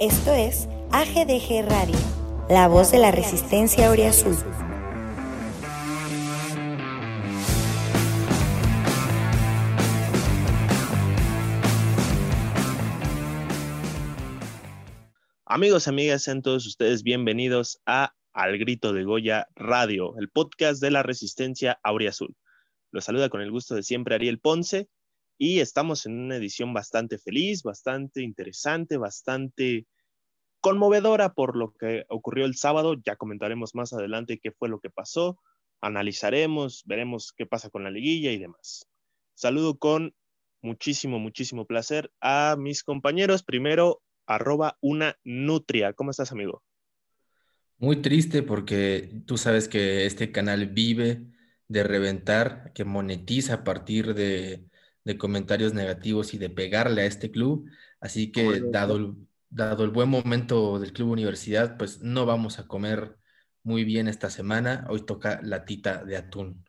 Esto es AGDG Radio, la voz de la resistencia Azul. Amigos, amigas, sean todos ustedes bienvenidos a Al Grito de Goya Radio, el podcast de la resistencia Azul. Los saluda con el gusto de siempre Ariel Ponce y estamos en una edición bastante feliz, bastante interesante, bastante conmovedora por lo que ocurrió el sábado. Ya comentaremos más adelante qué fue lo que pasó, analizaremos, veremos qué pasa con la liguilla y demás. Saludo con muchísimo, muchísimo placer a mis compañeros. Primero, arroba una nutria. ¿Cómo estás, amigo? Muy triste porque tú sabes que este canal vive de reventar, que monetiza a partir de de comentarios negativos y de pegarle a este club. Así que dado el, dado el buen momento del Club Universidad, pues no vamos a comer muy bien esta semana. Hoy toca la tita de atún.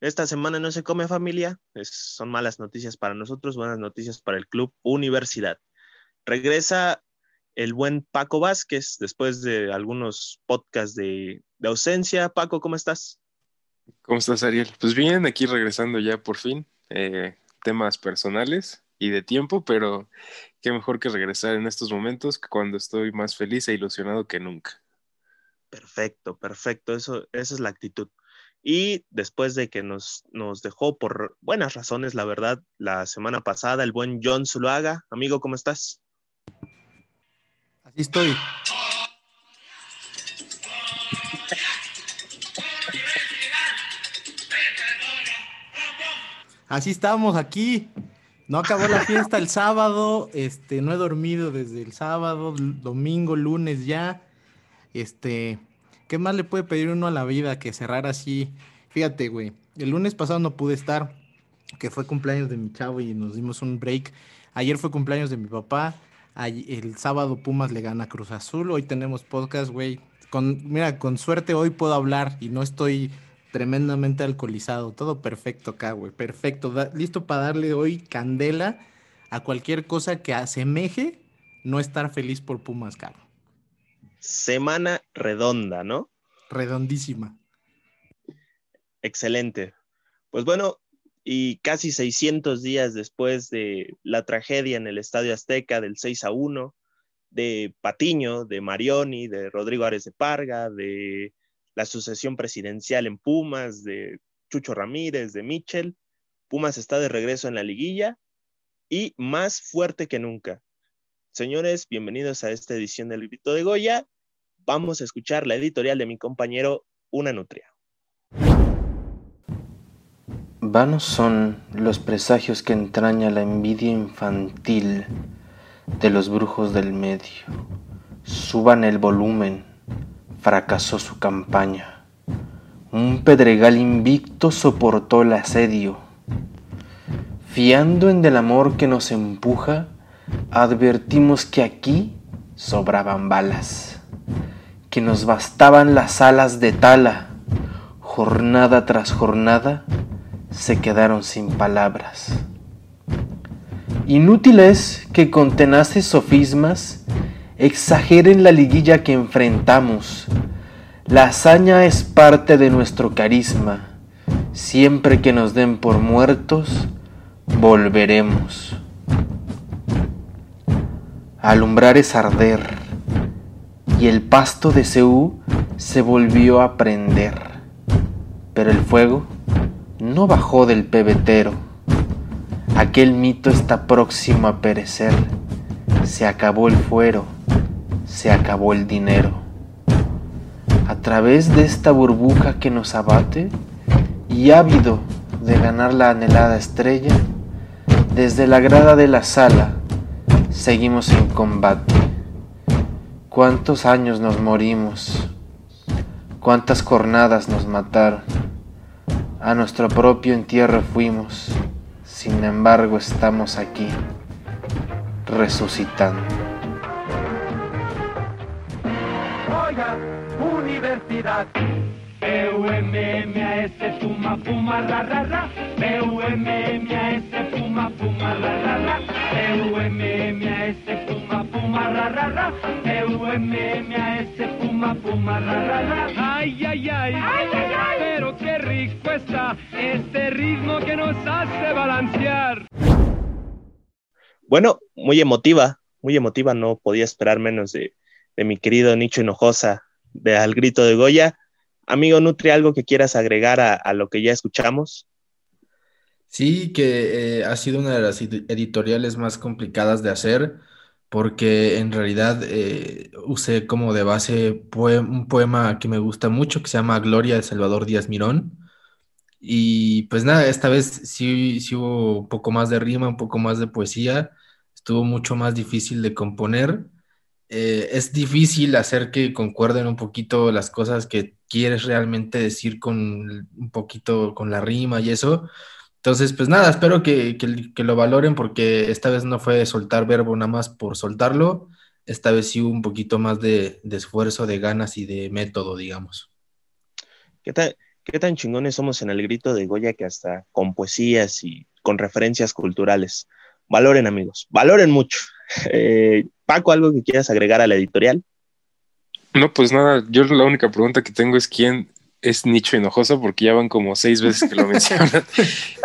Esta semana no se come familia, son malas noticias para nosotros, buenas noticias para el Club Universidad. Regresa el buen Paco Vázquez después de algunos podcasts de, de ausencia. Paco, ¿cómo estás? ¿Cómo estás, Ariel? Pues bien, aquí regresando ya por fin. Eh, temas personales y de tiempo, pero qué mejor que regresar en estos momentos cuando estoy más feliz e ilusionado que nunca. Perfecto, perfecto, eso, esa es la actitud. Y después de que nos, nos dejó por buenas razones, la verdad, la semana pasada, el buen John Zuluaga. Amigo, ¿cómo estás? Así estoy. Así estamos aquí. No acabó la fiesta el sábado, este, no he dormido desde el sábado, domingo, lunes ya. Este, ¿qué más le puede pedir uno a la vida que cerrar así? Fíjate, güey, el lunes pasado no pude estar, que fue cumpleaños de mi chavo y nos dimos un break. Ayer fue cumpleaños de mi papá. El sábado Pumas le gana Cruz Azul. Hoy tenemos podcast, güey. Con, mira, con suerte hoy puedo hablar y no estoy tremendamente alcoholizado, todo perfecto acá, güey, perfecto, listo para darle hoy candela a cualquier cosa que asemeje no estar feliz por Pumas, caro. Semana redonda, ¿no? Redondísima. Excelente. Pues bueno, y casi 600 días después de la tragedia en el Estadio Azteca del 6 a 1, de Patiño, de Marioni, de Rodrigo Ares de Parga, de la sucesión presidencial en Pumas, de Chucho Ramírez, de Michel. Pumas está de regreso en la liguilla y más fuerte que nunca. Señores, bienvenidos a esta edición del Grito de Goya. Vamos a escuchar la editorial de mi compañero Una Nutria. Vanos son los presagios que entraña la envidia infantil de los brujos del medio. Suban el volumen fracasó su campaña. Un pedregal invicto soportó el asedio. Fiando en del amor que nos empuja, advertimos que aquí sobraban balas, que nos bastaban las alas de tala. Jornada tras jornada se quedaron sin palabras. Inútil es que con tenaces sofismas exageren la liguilla que enfrentamos. La hazaña es parte de nuestro carisma. Siempre que nos den por muertos, volveremos. Alumbrar es arder, y el pasto de Seú se volvió a prender. Pero el fuego no bajó del pebetero. Aquel mito está próximo a perecer. Se acabó el fuero se acabó el dinero. A través de esta burbuja que nos abate y ávido de ganar la anhelada estrella, desde la grada de la sala seguimos en combate. ¿Cuántos años nos morimos? ¿Cuántas jornadas nos mataron? A nuestro propio entierro fuimos, sin embargo estamos aquí, resucitando. Universidad. B-U-M-M-A-S, fuma, fuma, ra, ra, ra. B-U-M-M-A-S, fuma, fuma, ra, ra, ra. B-U-M-M-A-S, fuma, fuma, ra, ra, ra, ra. E-U-M-M-A-S, Puma, Puma, ra, ra, ra. Ay, ay, ay, ay, ay, ay. Pero qué rico está este ritmo que nos hace balancear. Bueno, muy emotiva, muy emotiva, no podía esperar menos de, mi querido Nicho Hinojosa de Al Grito de Goya. Amigo Nutri, ¿algo que quieras agregar a, lo que ya escuchamos? Sí, que eh, ha sido una de las ed- editoriales más complicadas de hacer porque en realidad eh, usé como de base un poema que me gusta mucho que se llama Gloria de Salvador Díaz Mirón. Y pues nada, esta vez sí, sí hubo un poco más de rima, un poco más de poesía, estuvo mucho más difícil de componer. Eh, es difícil hacer que concuerden un poquito las cosas que quieres realmente decir con un poquito con la rima y eso. Entonces, pues nada, espero que, que- que lo valoren porque esta vez no fue soltar verbo nada más por soltarlo, esta vez sí hubo un poquito más de, de esfuerzo, de ganas y de método, digamos. ¿Qué tan, qué tan chingones somos en el grito de Goya que hasta con poesías y con referencias culturales? Valoren, amigos, valoren mucho. Eh, Paco, ¿algo que quieras agregar a la editorial? No, pues nada, yo la única pregunta que tengo es quién es Nicho Hinojosa, porque ya van como seis veces que lo mencionan.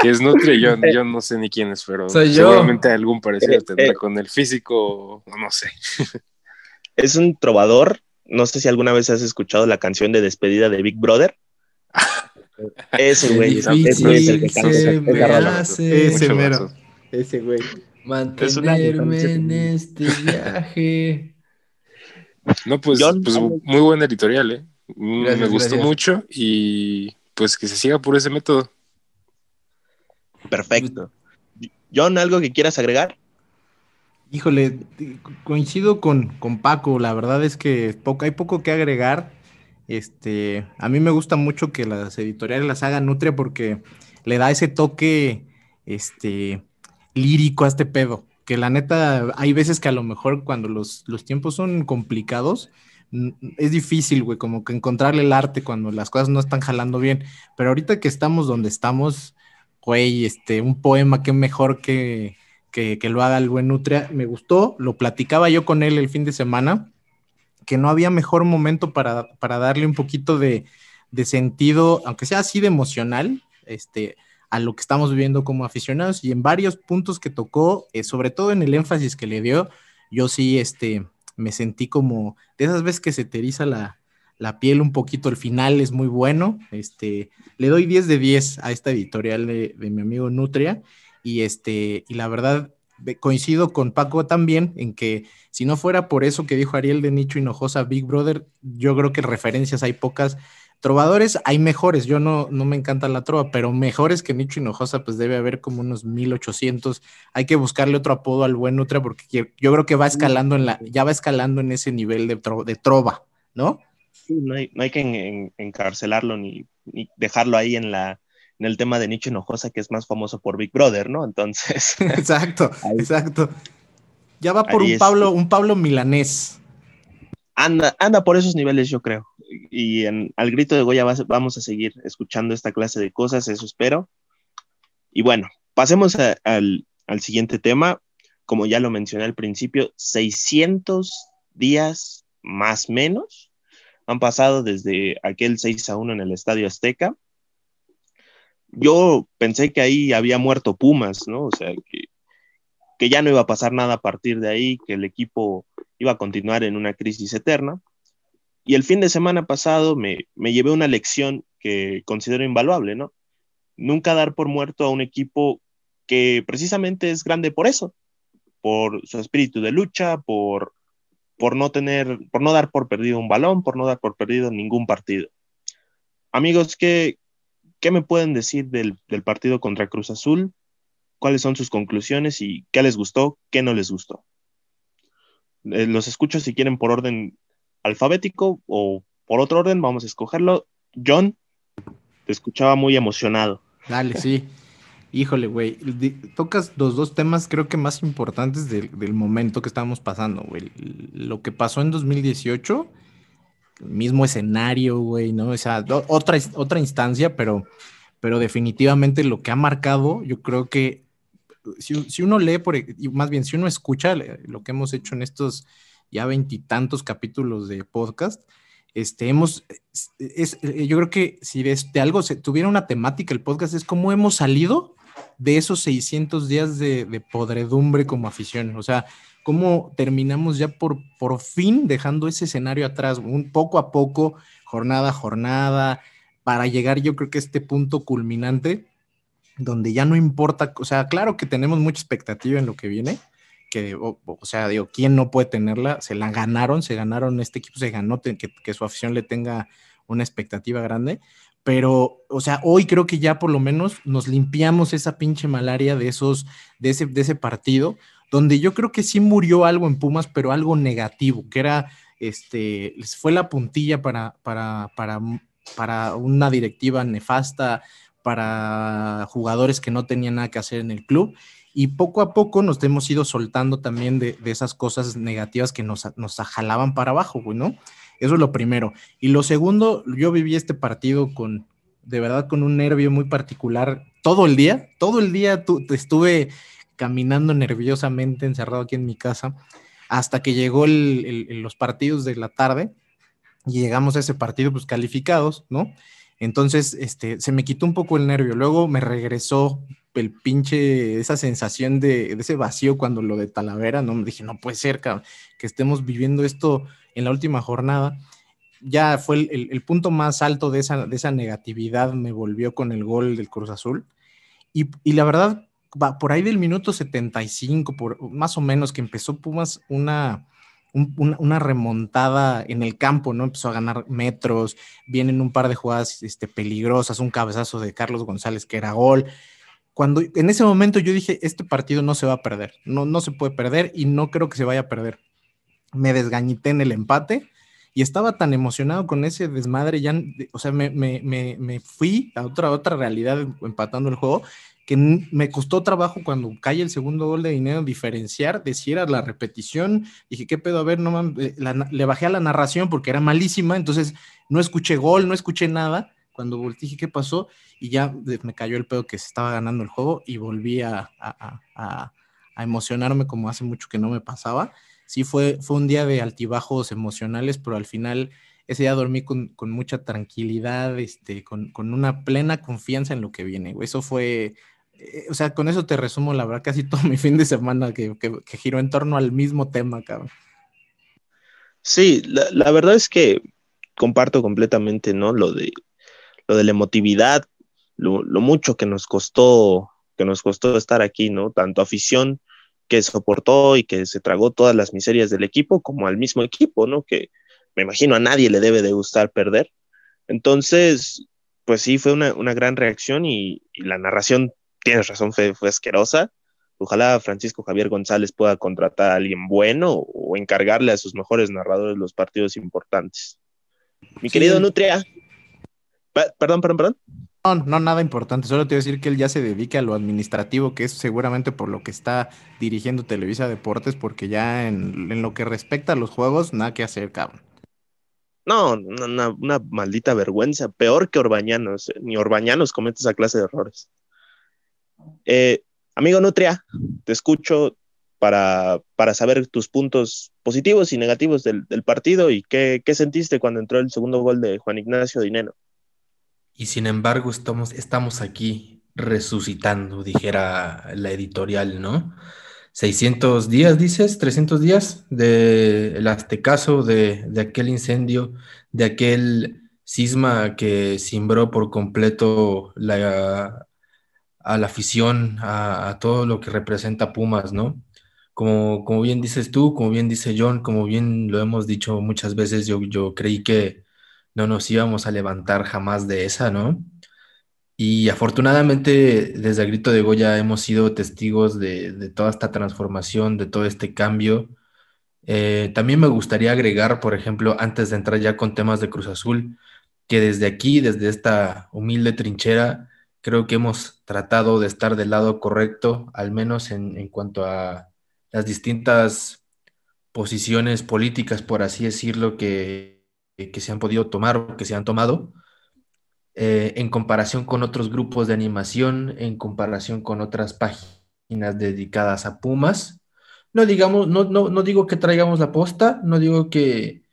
que es Nutri, yo, yo no sé ni quién es, pero Soy yo. seguramente algún parecido Eh, tendrá eh. con el físico, no sé. Es un trovador. No sé si alguna vez has escuchado la canción de despedida de Big Brother. Ese güey, ese güey es el que difícil canta se esa me rola. hace Ese mero. Ese güey. mantenerme en este viaje. No, pues, John, pues muy buena editorial, ¿eh? Mm, Gracias, Me gustó gracias. mucho y pues que se siga por ese método. Perfecto. John, ¿algo que quieras agregar? Híjole, coincido con, con Paco, la verdad es que poco, hay poco que agregar. Este, a mí me gusta mucho que las editoriales las hagan Nutria porque le da ese toque este, lírico a este pedo. Que la neta, hay veces que a lo mejor cuando los, los tiempos son complicados, es difícil, güey, como que encontrarle el arte cuando las cosas no están jalando bien. Pero ahorita que estamos donde estamos, güey, este, un poema que mejor que, que, que lo haga el buen Nutria. Me gustó, lo platicaba yo con él el fin de semana, que no había mejor momento para, para darle un poquito de, de sentido, aunque sea así de emocional, este, a lo que estamos viviendo como aficionados y en varios puntos que tocó, eh, sobre todo en el énfasis que le dio, yo sí este, me sentí como de esas veces que se te eriza la, la piel un poquito, el final es muy bueno, este, le doy 10 de 10 a esta editorial de, de mi amigo Nutria y, este, y la verdad ve- coincido con Paco también en que si no fuera por eso que dijo Ariel de Nicho Hinojosa, Big Brother, yo creo que referencias hay pocas. Trovadores hay mejores, yo no, no me encanta la trova, pero mejores que Nicho Hinojosa, pues debe haber como unos 1800. Hay que buscarle otro apodo al buen Nutra porque yo creo que va escalando en la, ya va escalando en ese nivel de, tro- de trova, ¿no? Sí, no hay, no hay que en- en- encarcelarlo ni, ni dejarlo ahí en la en el tema de Nicho Hinojosa, que es más famoso por Big Brother, ¿no? Entonces, exacto, Ahí- exacto. Ya va por un es- Pablo, un Pablo milanés. anda, anda por esos niveles, yo creo. Y en, al grito de Goya vamos a seguir escuchando esta clase de cosas, eso espero. Y bueno, pasemos a- al, al siguiente tema. Como ya lo mencioné al principio, 600 días más menos han pasado desde aquel 6 a 1 en el Estadio Azteca. Yo pensé que ahí había muerto Pumas, ¿no? O sea, que, ya no iba a pasar nada a partir de ahí, que el equipo iba a continuar en una crisis eterna. Y el fin de semana pasado me, me llevé una lección que considero invaluable, ¿no? Nunca dar por muerto a un equipo que precisamente es grande por eso, por su espíritu de lucha, por, por no tener, por no dar por perdido un balón, por no dar por perdido ningún partido. Amigos, ¿qué, qué me pueden decir del, partido contra Cruz Azul? ¿Cuáles son sus conclusiones y qué les gustó, qué no les gustó? Eh, los escucho si quieren por orden alfabético o por otro orden, vamos a escogerlo. John, te escuchaba muy emocionado. Dale, sí. Híjole, güey. Tocas los dos temas creo que más importantes del, del momento que estamos pasando, güey. Lo que pasó en 2018, el mismo escenario, güey, ¿no? O sea, otra, otra instancia, pero, pero definitivamente lo que ha marcado, yo creo que si, si uno lee, por, más bien, si uno escucha le- lo que hemos hecho en estos ya veintitantos capítulos de podcast, este, hemos, es, yo creo que si de, algo se tuviera una temática el podcast es cómo hemos salido de esos 600 días de, de podredumbre como afición. O sea, cómo terminamos ya por, por fin dejando ese escenario atrás, un poco a poco, jornada a jornada, para llegar yo creo que a este punto culminante donde ya no importa, o sea, claro que tenemos mucha expectativa en lo que viene, que, o, sea, digo, ¿quién no puede tenerla? Se la ganaron, se ganaron, este equipo se ganó que, que su afición le tenga una expectativa grande, pero, o sea, hoy creo que ya por lo menos nos limpiamos esa pinche malaria de esos, de ese, de ese partido, donde yo creo que sí murió algo en Pumas, pero algo negativo, que era, este, fue la puntilla para, para, para, para una directiva nefasta, para jugadores que no tenían nada que hacer en el club. Y poco a poco nos hemos ido soltando también de, esas cosas negativas que nos, nos jalaban para abajo, güey, ¿no? Eso es lo primero. Y lo segundo, yo viví este partido con, de verdad, con un nervio muy particular todo el día. Todo el día estuve caminando nerviosamente encerrado aquí en mi casa hasta que llegó los partidos de la tarde y llegamos a ese partido pues calificados, ¿no? Entonces, este, se me quitó un poco el nervio. Luego me regresó el pinche, esa sensación de, ese vacío cuando lo de Talavera, ¿no? Me dije, no puede ser, que estemos viviendo esto en la última jornada. Ya fue el, punto más alto de esa, de esa negatividad, me volvió con el gol del Cruz Azul. Y, y la verdad, por ahí del minuto 75, por, más o menos, que empezó Pumas una, una, remontada en el campo, ¿no? Empezó a ganar metros, vienen un par de jugadas este, peligrosas, un cabezazo de Carlos González que era gol. Cuando en ese momento yo dije, este partido no se va a perder, no, no se puede perder y no creo que se vaya a perder. Me desgañité en el empate y estaba tan emocionado con ese desmadre, ya, o sea, me, me, me, me fui a otra, otra realidad empatando el juego que me costó trabajo cuando cae el segundo gol de dinero diferenciar de si era la repetición. Dije, ¿qué pedo? A ver, no eh, le bajé a la narración porque era malísima, entonces no escuché gol, no escuché nada. Cuando volteé, dije, ¿qué pasó? Y ya me cayó el pedo que se estaba ganando el juego y volví a, a, emocionarme como hace mucho que no me pasaba. Sí, fue, fue un día de altibajos emocionales, pero al final ese día dormí con, con mucha tranquilidad, este, con, con, una plena confianza en lo que viene. Eso fue eh, o sea, con eso te resumo, la verdad, casi todo mi fin de semana que, que, giró en torno al mismo tema, cabrón. Sí, la, verdad es que comparto completamente, ¿no? Lo de, lo de la emotividad, lo, mucho que nos costó, que nos costó estar aquí, ¿no? Tanto afición que soportó y que se tragó todas las miserias del equipo, como al mismo equipo, ¿no? Que me imagino a nadie le debe de gustar perder. Entonces, pues sí, fue una, gran reacción y, y, la narración tienes razón, fue, fue asquerosa. Ojalá Francisco Javier González pueda contratar a alguien bueno o encargarle a sus mejores narradores los partidos importantes. Mi querido Nutria. perdón, perdón, perdón. No, no, nada importante. Solo te voy a decir que él ya se dedica a lo administrativo, que es seguramente por lo que está dirigiendo Televisa Deportes, porque ya en, lo que respecta a los juegos, nada que hacer, cabrón. No, una, maldita vergüenza. Peor que Orbañanos. Ni Orbañanos comete esa clase de errores. Eh, amigo Nutria, te escucho para, para, saber tus puntos positivos y negativos del, partido y qué, sentiste cuando entró el segundo gol de Juan Ignacio Dineno. Y sin embargo, estamos, estamos aquí resucitando, dijera la editorial, ¿no? 600 días, dices, 300 días del aztecaso, de, de aquel incendio, de aquel cisma que cimbró por completo la, a la afición, a, todo lo que representa Pumas, ¿no? Como, como bien dices tú, como bien dice John, como bien lo hemos dicho muchas veces, yo, yo creí que no nos íbamos a levantar jamás de esa, ¿no? Y afortunadamente desde el grito de Goya hemos sido testigos de, toda esta transformación, de todo este cambio. Eh, también me gustaría agregar, por ejemplo, antes de entrar ya con temas de Cruz Azul, que desde aquí, desde esta humilde trinchera, creo que hemos tratado de estar del lado correcto, al menos en, cuanto a las distintas posiciones políticas, por así decirlo, que, que se han podido tomar o que se han tomado, eh, en comparación con otros grupos de animación, en comparación con otras páginas dedicadas a Pumas. no digamos, no, no, no digo que traigamos la posta, no digo que,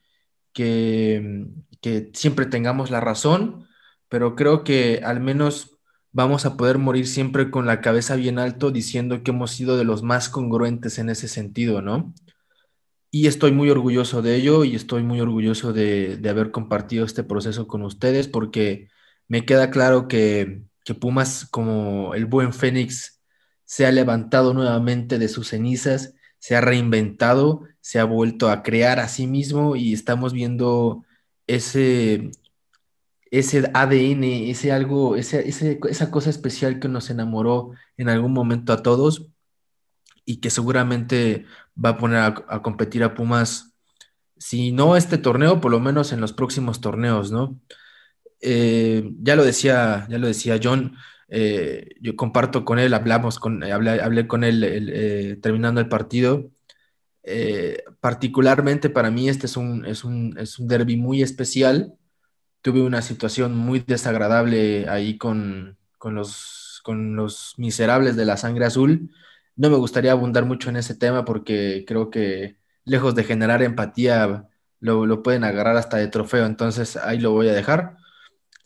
que, que siempre tengamos la razón, pero creo que al menos vamos a poder morir siempre con la cabeza bien alto diciendo que hemos sido de los más congruentes en ese sentido, ¿no? Y estoy muy orgulloso de ello y estoy muy orgulloso de, de haber compartido este proceso con ustedes porque me queda claro que, que Pumas, como el buen Fénix, se ha levantado nuevamente de sus cenizas, se ha reinventado, se ha vuelto a crear a sí mismo y estamos viendo ese, ese ADN, ese algo, ese, esa cosa especial que nos enamoró en algún momento a todos y que seguramente va a poner a, competir a Pumas, si no este torneo, por lo menos en los próximos torneos, ¿no? Eh, ya lo decía, ya lo decía John, eh, yo comparto con él, hablamos con, hablé, hablé con él eh, terminando el partido. particularmente para mí este es un, es un, es un derby muy especial tuve una situación muy desagradable ahí con, los, con los miserables de la sangre azul. No me gustaría abundar mucho en ese tema porque creo que lejos de generar empatía, lo, pueden agarrar hasta de trofeo, entonces ahí lo voy a dejar.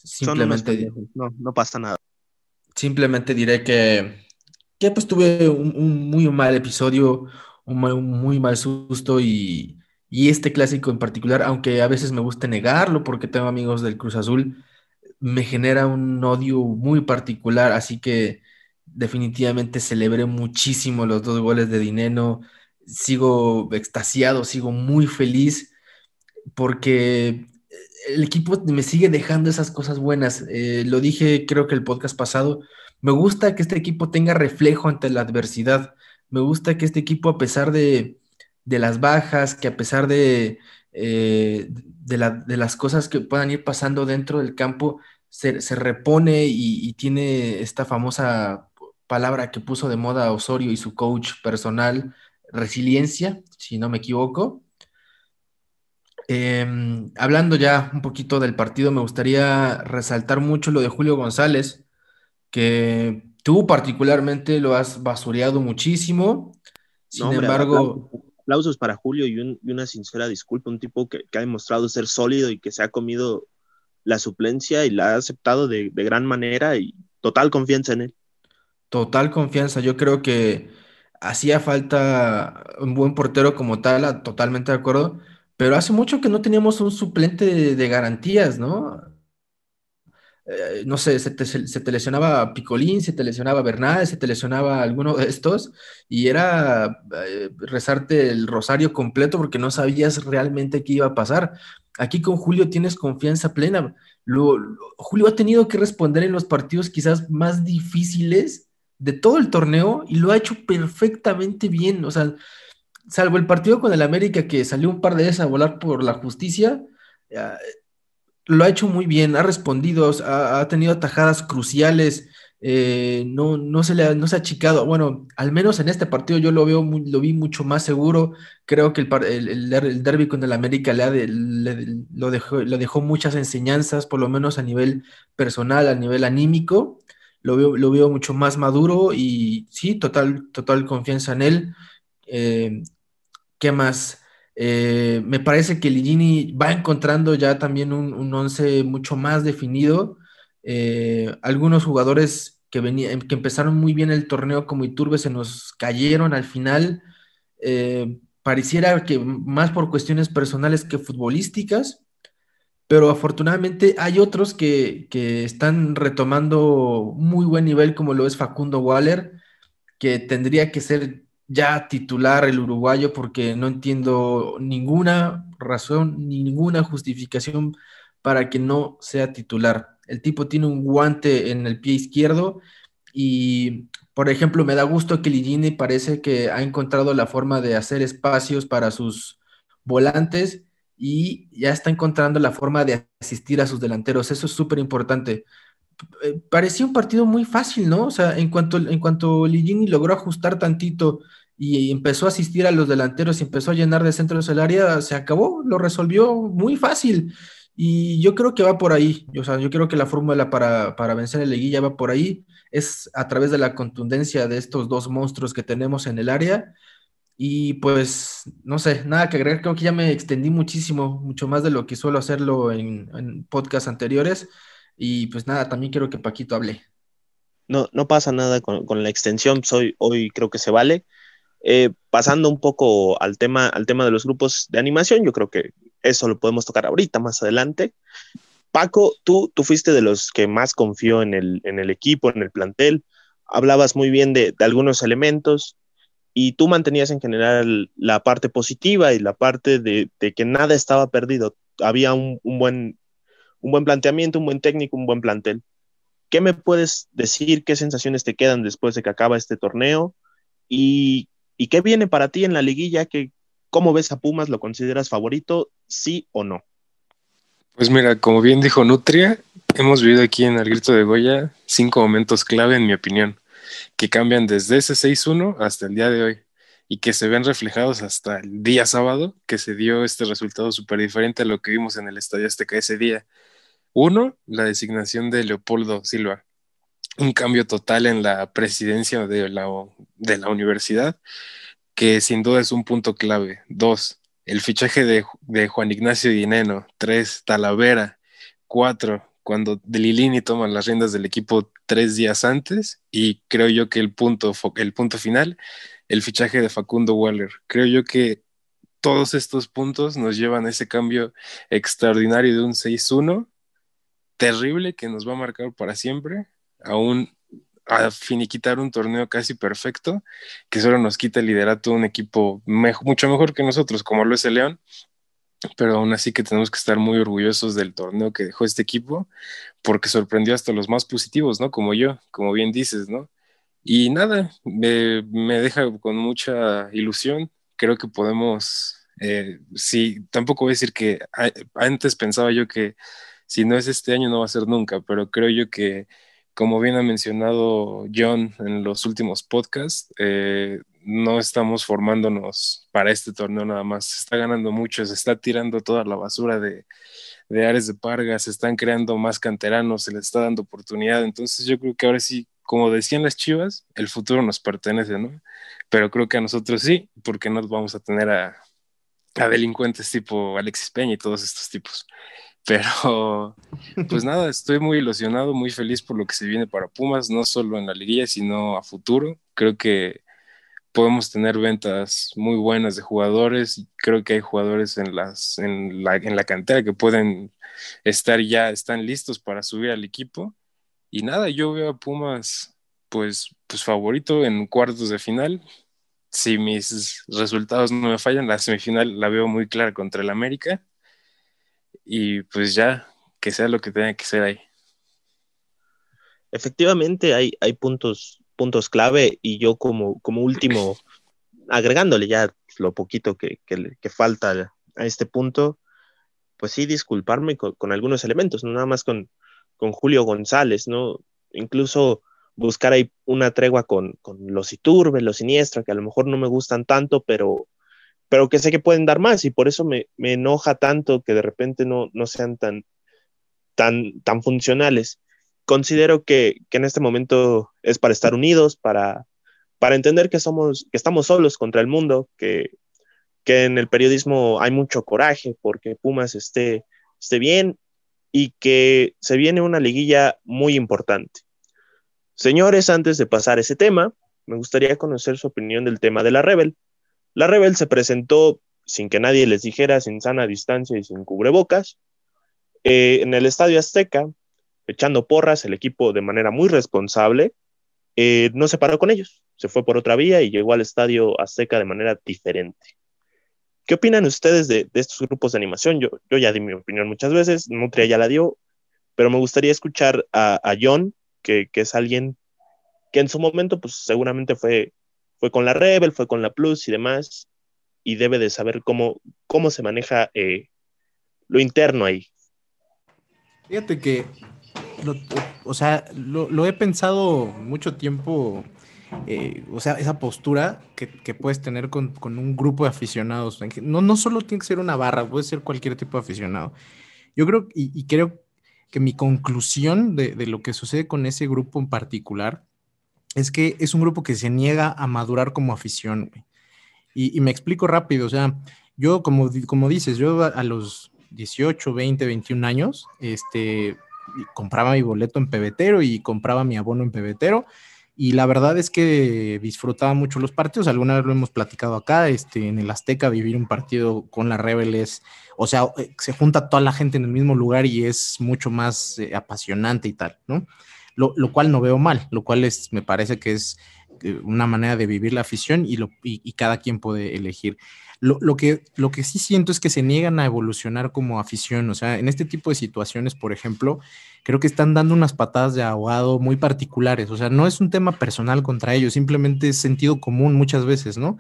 Simplemente... No, no pasa nada. Simplemente diré que, que pues tuve un, muy mal episodio, un, un muy mal susto y, y este clásico en particular, aunque a veces me guste negarlo porque tengo amigos del Cruz Azul, me genera un odio muy particular, así que definitivamente celebré muchísimo los dos goles de Dineno, sigo extasiado, sigo muy feliz porque el equipo me sigue dejando esas cosas buenas. Eh, lo dije creo que el podcast pasado, me gusta que este equipo tenga reflejo ante la adversidad, me gusta que este equipo a pesar de de las bajas, que a pesar de, eh, de, las cosas que puedan ir pasando dentro del campo, se, repone y, tiene esta famosa palabra que puso de moda Osorio y su coach personal, resiliencia, si no me equivoco. Em, hablando ya un poquito del partido, me gustaría resaltar mucho lo de Julio González, que tú particularmente lo has basureado muchísimo. Sin embargo, aplausos para Julio y, una sincera disculpa, un tipo que, ha demostrado ser sólido y que se ha comido la suplencia y la ha aceptado de, gran manera y total confianza en él. Total confianza, yo creo que hacía falta un buen portero como tal, totalmente de acuerdo, pero hace mucho que no teníamos un suplente de garantías, ¿no? Eh, no sé, se te, lesionaba Picolín, se te lesionaba Bernal, se te lesionaba alguno de estos, y era eh, rezarte el rosario completo porque no sabías realmente qué iba a pasar. Aquí con Julio tienes confianza plena. Julio ha tenido que responder en los partidos quizás más difíciles de todo el torneo y lo ha hecho perfectamente bien. O sea, salvo el partido con el América que salió un par de veces a volar por la justicia, eh, lo ha hecho muy bien, ha respondido, ha, tenido atajadas cruciales, eh, no, no, se le ha, no se ha achicado. Bueno, al menos en este partido yo lo veo lo vi mucho más seguro. Creo que el, el, derby con el América le, lo dejó muchas enseñanzas, por lo menos a nivel personal, a nivel anímico. Lo veo, lo veo mucho más maduro y sí, total, total confianza en él. Eh, ¿Qué más? Eh, me parece que Ligini va encontrando ya también un, once mucho más definido. Eh, algunos jugadores que, que empezaron muy bien el torneo como Iturbe se nos cayeron al final. Pareciera que más por cuestiones personales que futbolísticas, pero afortunadamente hay otros que, que están retomando muy buen nivel como lo es Facundo Waller, que tendría que ser ya titular el uruguayo porque no entiendo ninguna razón, ninguna justificación para que no sea titular. El tipo tiene un guante en el pie izquierdo y, por ejemplo, me da gusto que Ligini parece que ha encontrado la forma de hacer espacios para sus volantes y ya está encontrando la forma de asistir a sus delanteros. Eso es súper importante. Eh, parecía un partido muy fácil, ¿no? O sea, en cuanto, en cuanto Ligini logró ajustar tantito y empezó a asistir a los delanteros y empezó a llenar de centros el área, se acabó, lo resolvió muy fácil. Y yo creo que va por ahí. O sea, yo creo que la fórmula para, para vencer el Leguilla va por ahí. Es a través de la contundencia de estos dos monstruos que tenemos en el área. Y pues, no sé, nada que agregar, creo que ya me extendí muchísimo, mucho más de lo que suelo hacerlo en, en podcasts anteriores. Y pues nada, también quiero que Paquito hable. No, no pasa nada con, con la extensión, soy, hoy creo que se vale. Eh, pasando un poco al tema, al tema de los grupos de animación, yo creo que eso lo podemos tocar ahorita, más adelante. Paco, tú, tú fuiste de los que más confió en el, en el equipo, en el plantel. Hablabas muy bien de, de algunos elementos y tú mantenías en general la parte positiva y la parte de, de que nada estaba perdido. Había un, un, buen, un buen planteamiento, un buen técnico, un buen plantel. ¿Qué me puedes decir? ¿Qué sensaciones te quedan después de que acaba este torneo? ¿Y ¿Y qué viene para ti en la liguilla? ¿Qué, ¿Cómo ves a Pumas? ¿Lo consideras favorito? ¿Sí o no? Pues mira, como bien dijo Nutria, hemos vivido aquí en el Grito de Goya cinco momentos clave, en mi opinión, que cambian desde ese 6-1 hasta el día de hoy y que se ven reflejados hasta el día sábado, que se dio este resultado súper diferente a lo que vimos en el Estadio Azteca ese día. Uno, la designación de Leopoldo Silva, un cambio total en la presidencia de la, de la universidad, que sin duda es un punto clave. Dos, el fichaje de, Juan Ignacio Dineno. Tres, Talavera. Cuatro, cuando Lilini toma las riendas del equipo tres días antes. Y creo yo que el punto, el punto final, el fichaje de Facundo Waller. Creo yo que todos estos puntos nos llevan a ese cambio extraordinario de un 6-1 terrible que nos va a marcar para siempre aún a finiquitar un torneo casi perfecto, que solo nos quita el liderato de un equipo mucho mejor que nosotros, como lo es el León, pero aún así que tenemos que estar muy orgullosos del torneo que dejó este equipo, porque sorprendió hasta los más positivos, ¿no? Como yo, como bien dices, ¿no? Y nada, me, me deja con mucha ilusión, creo que podemos, eh, sí, tampoco voy a decir que antes pensaba yo que si no es este año no va a ser nunca, pero creo yo que como bien ha mencionado John en los últimos podcasts, eh, no estamos formándonos para este torneo nada más. Se está ganando mucho, se está tirando toda la basura de, de Ares de Parga, se están creando más canteranos, se les está dando oportunidad. Entonces yo creo que ahora sí, como decían las chivas, el futuro nos pertenece, ¿no? Pero creo que a nosotros sí, porque no vamos a tener a, a delincuentes tipo Alexis Peña y todos estos tipos. Pero, pues nada, estoy muy ilusionado, muy feliz por lo que se viene para Pumas, no solo en la liguilla, sino a futuro. Creo que podemos tener ventas muy buenas de jugadores. Creo que hay jugadores en, las, en, la, en la cantera que pueden estar ya, están listos para subir al equipo. Y nada, yo veo a Pumas, pues, pues favorito en cuartos de final. Si mis resultados no me fallan, la semifinal la veo muy clara contra el América y pues ya, que sea lo que tenga que ser ahí. Efectivamente, hay, hay puntos, puntos clave y yo como, como último, agregándole ya lo poquito que, que, que falta a este punto, pues sí, disculparme con, con, algunos elementos, no nada más con, con Julio González, ¿no? Incluso buscar ahí una tregua con, con los Iturbe, los Siniestra, que a lo mejor no me gustan tanto, pero pero que sé que pueden dar más y por eso me, me enoja tanto que de repente no, no sean tan, tan, tan funcionales. Considero que, que, en este momento es para estar unidos, para, para entender que, somos, que estamos solos contra el mundo, que, que en el periodismo hay mucho coraje porque Pumas esté, esté bien y que se viene una liguilla muy importante. Señores, antes de pasar ese tema, me gustaría conocer su opinión del tema de la Rebel. La Rebel se presentó sin que nadie les dijera, sin sana distancia y sin cubrebocas, eh, en el Estadio Azteca, echando porras, el equipo de manera muy responsable, eh, no se paró con ellos, se fue por otra vía y llegó al Estadio Azteca de manera diferente. ¿Qué opinan ustedes de, estos grupos de animación? Yo, ya di mi opinión muchas veces, Nutria ya la dio, pero me gustaría escuchar a, a John, que, que, es alguien que en su momento, pues seguramente fue fue con la Rebel, fue con la Plus y demás, y debe de saber cómo, cómo se maneja eh, lo interno ahí. Fíjate que, lo, o sea, lo, lo, he pensado mucho tiempo, eh, o sea, esa postura que, que puedes tener con, con, un grupo de aficionados. No, no solo tiene que ser una barra, puede ser cualquier tipo de aficionado. Yo creo, y, y creo que mi conclusión de, de, lo que sucede con ese grupo en particular es que es un grupo que se niega a madurar como afición. Y, me explico rápido, o sea, yo como, como dices, yo a, los 18, 20, 21 años, este, compraba mi boleto en pebetero y compraba mi abono en pebetero y la verdad es que disfrutaba mucho los partidos. Alguna vez lo hemos platicado acá, este, en el Azteca, vivir un partido con la Rebels, o sea, eh, se junta toda la gente en el mismo lugar y es mucho más eh, apasionante y tal, ¿no? Lo, cual no veo mal, lo cual es, me parece que es eh, una manera de vivir la afición y, lo, y, cada quien puede elegir. Lo, lo, que, lo que sí siento es que se niegan a evolucionar como afición, o sea, en este tipo de situaciones, por ejemplo, creo que están dando unas patadas de ahogado muy particulares. O sea, no es un tema personal contra ellos, simplemente es sentido común muchas veces, ¿no?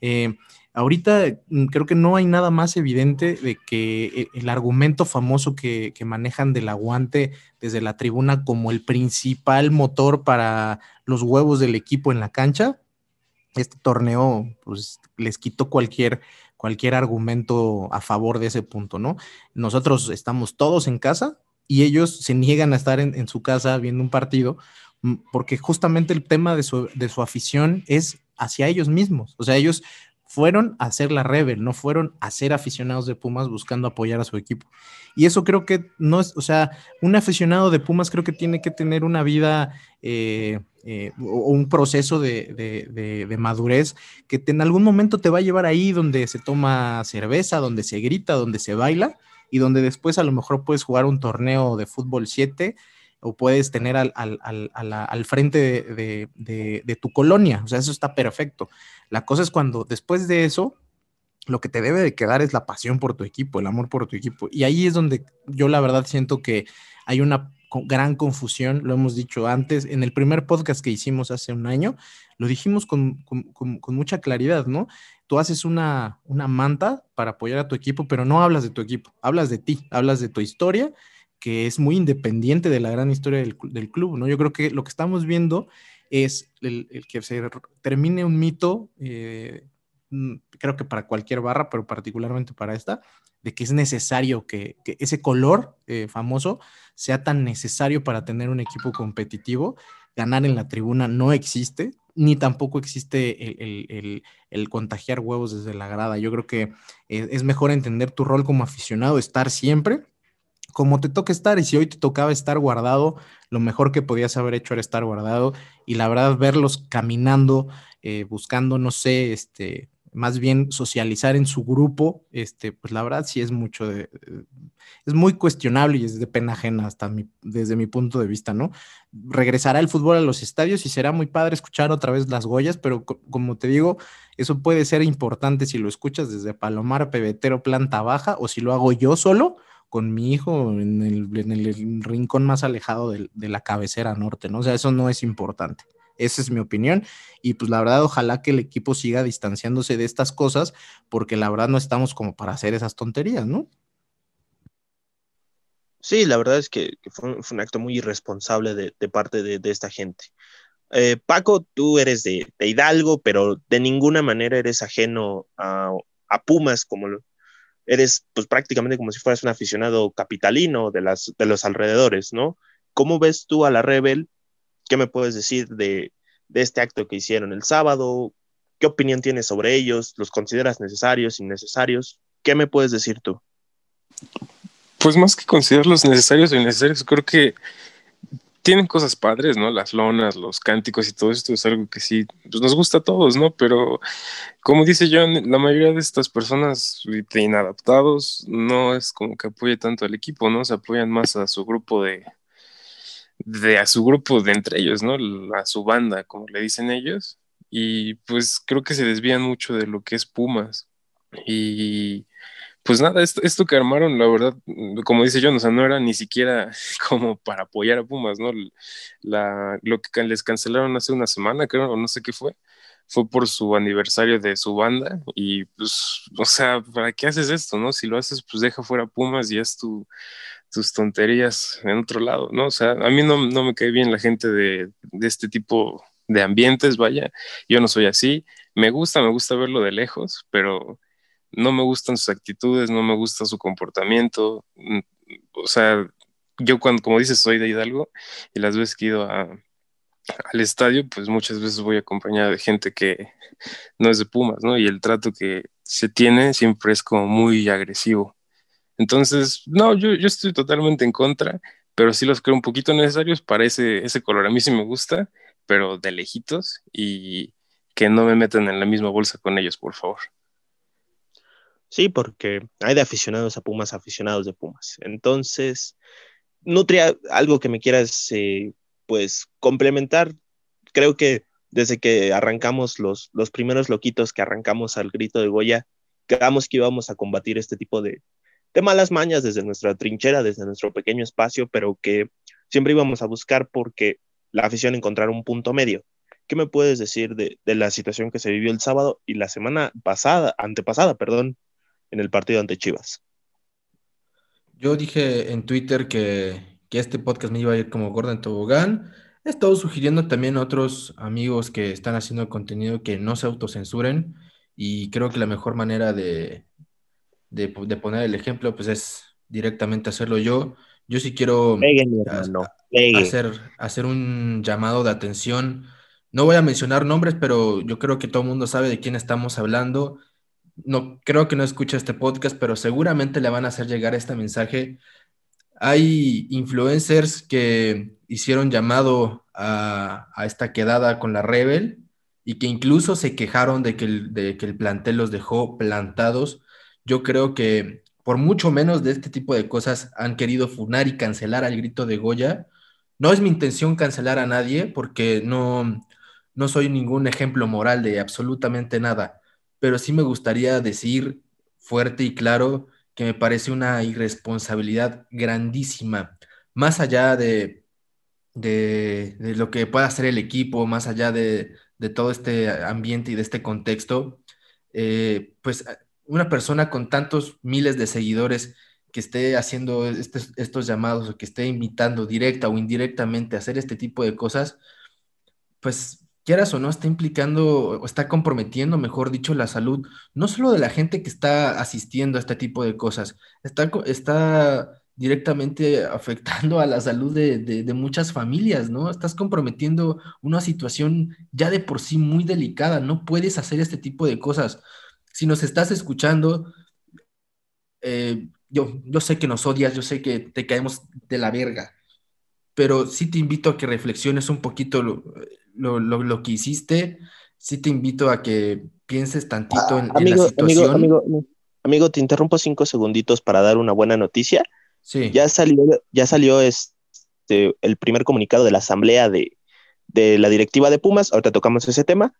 Eh, ahorita mm, creo que no hay nada más evidente de que e, el argumento famoso que, manejan del aguante desde la tribuna como el principal motor para los huevos del equipo en la cancha, este torneo pues, les quitó cualquier, cualquier argumento a favor de ese punto, ¿no? Nosotros estamos todos en casa, y ellos se niegan a estar en, su casa viendo un partido mm, porque justamente el tema de su, afición es hacia ellos mismos. O sea, ellos fueron a ser la Rebel, no fueron a ser aficionados de Pumas buscando apoyar a su equipo. Y eso creo que no es, o sea, un aficionado de Pumas creo que tiene que tener una vida eh, eh, o un proceso de, de, madurez que en algún momento te va a llevar ahí donde se toma cerveza, donde se grita, donde se baila y donde después a lo mejor puedes jugar un torneo de fútbol 7 o puedes tener al, al, frente de, tu colonia. O sea, eso está perfecto. La cosa es cuando después de eso, lo que te debe de quedar es la pasión por tu equipo, el amor por tu equipo. Y ahí es donde yo la verdad siento que hay una gran confusión, lo hemos dicho antes, en el primer podcast que hicimos hace un año, lo dijimos con, con mucha claridad, ¿no? tú haces una, una manta para apoyar a tu equipo, pero no hablas de tu equipo, hablas de ti, hablas de tu historia, que es muy independiente de la gran historia del, club, ¿no? Yo creo que lo que estamos viendo es el, que se termine un mito, eh, mm, creo que para cualquier barra, pero particularmente para esta, de que es necesario que, ese color eh, famoso sea tan necesario para tener un equipo competitivo. Ganar en la tribuna no existe, ni tampoco existe el, contagiar huevos desde la grada. Yo creo que eh, es mejor entender tu rol como aficionado, estar siempre como te toca estar y si hoy te tocaba estar guardado, lo mejor que podías haber hecho era estar guardado y la verdad verlos caminando, eh, buscando, no sé, este, más bien socializar en su grupo, este, pues la verdad sí es mucho de, es muy cuestionable y es de pena ajena hasta mi, desde mi punto de vista, ¿no? Regresará el fútbol a los estadios y será muy padre escuchar otra vez las Goyas, pero como te digo, eso puede ser importante si lo escuchas desde Palomar, Pebetero, planta baja, o si lo hago yo solo con mi hijo en el, rincón más alejado de, la cabecera norte, ¿no? O sea, eso no es importante. Esa es mi opinión. Y pues la verdad, ojalá que el equipo siga distanciándose de estas cosas, porque la verdad no estamos como para hacer esas tonterías, ¿no? Sí, la verdad es que, fue, un acto muy irresponsable de, parte de, esta gente. Eh, Paco, tú eres de, Hidalgo, pero de ninguna manera eres ajeno a, Pumas, como lo, eres pues prácticamente como si fueras un aficionado capitalino de, las, de los alrededores, ¿no? ¿Cómo ves tú a la Rebel ¿Qué me puedes decir de, este acto que hicieron el sábado? ¿Qué opinión tienes sobre ellos? ¿Los consideras necesarios, innecesarios? ¿Qué me puedes decir tú? Pues más que considerarlos necesarios o innecesarios, creo que tienen cosas padres, ¿no? Las lonas, los cánticos y todo esto es algo que sí pues nos gusta a todos, ¿no? Pero como dice John, la mayoría de estas personas inadaptados no es como que apoye tanto al equipo, ¿no? Se apoyan más a su grupo de, de a su grupo de entre ellos, ¿no? A su banda, como le dicen ellos. Y pues creo que se desvían mucho de lo que es Pumas. Y pues nada, esto, que armaron, la verdad, como dice John, o sea, no era ni siquiera como para apoyar a Pumas, ¿no? La, lo que les cancelaron hace una semana, creo, o no sé qué fue, fue por su aniversario de su banda. Y pues, o sea, ¿para qué haces esto, no? Si lo haces, pues deja fuera Pumas y es tu tus tonterías en otro lado, ¿no? O sea, a mí no, me cae bien la gente de, este tipo de ambientes, vaya, yo no soy así, me gusta, me gusta verlo de lejos, pero no me gustan sus actitudes, no me gusta su comportamiento, mm, o sea, yo cuando, como dices, soy de Hidalgo y las veces que ido a, al estadio, pues muchas veces voy acompañado de gente que no es de Pumas, ¿no? Y el trato que se tiene siempre es como muy agresivo. Entonces, no, yo, yo estoy totalmente en contra, pero sí los creo un poquito necesarios para ese, ese color. A mí sí me gusta, pero de lejitos y que no me metan en la misma bolsa con ellos, por favor. Sí, porque hay de aficionados a Pumas, aficionados de Pumas. Entonces, Nutria, algo que me quieras, eh, pues, complementar. Creo que desde que arrancamos los, los primeros loquitos que arrancamos al grito de Goya, quedamos que íbamos a combatir este tipo de, de malas mañas desde nuestra trinchera, desde nuestro pequeño espacio, pero que siempre íbamos a buscar porque la afición encontrar un punto medio. ¿Qué me puedes decir de, de, la situación que se vivió el sábado y la semana pasada, antepasada, perdón, en el partido ante Chivas? Yo dije en Twitter que, que este podcast me iba a ir como Gordon Tobogán. He estado sugiriendo también a otros amigos que están haciendo contenido que no se autocensuren y creo que la mejor manera de, de, de poner el ejemplo pues es directamente hacerlo yo. Yo sí quiero hacer, hacer un llamado de atención. No voy a mencionar nombres, pero yo creo que todo el mundo sabe de quién estamos hablando no creo que no escucha este podcast, pero seguramente le van a hacer llegar este mensaje. Hay influencers que hicieron llamado a, esta quedada con la Rebel y que incluso se quejaron de que, el, de que el plantel los dejó plantados. Yo creo que por mucho menos de este tipo de cosas han querido funar y cancelar al grito de Goya. No es mi intención cancelar a nadie porque no, no soy ningún ejemplo moral de absolutamente nada pero sí me gustaría decir fuerte y claro que me parece una irresponsabilidad grandísima, más allá de, de, lo que pueda hacer el equipo, más allá de, todo este ambiente y de este contexto, eh, pues una persona con tantos miles de seguidores que esté haciendo estos llamados o que esté invitando directa o indirectamente a hacer este tipo de cosas, pues quieras o no, está implicando o está comprometiendo, mejor dicho, la salud, no solo de la gente que está asistiendo a este tipo de cosas, está, directamente afectando a la salud de, muchas familias, ¿no? Estás comprometiendo una situación ya de por sí muy delicada, no puedes hacer este tipo de cosas. Si nos estás escuchando, eh, yo, yo sé que nos odias, yo sé que te caemos de la verga, pero sí te invito a que reflexiones un poquito lo, que hiciste, sí te invito a que pienses tantito en, amigo, la situación. Amigo, amigo, te interrumpo cinco segunditos para dar una buena noticia. Sí. Ya salió, ya salió este, el primer comunicado de la asamblea de, de la directiva de Pumas, ahorita tocamos ese tema,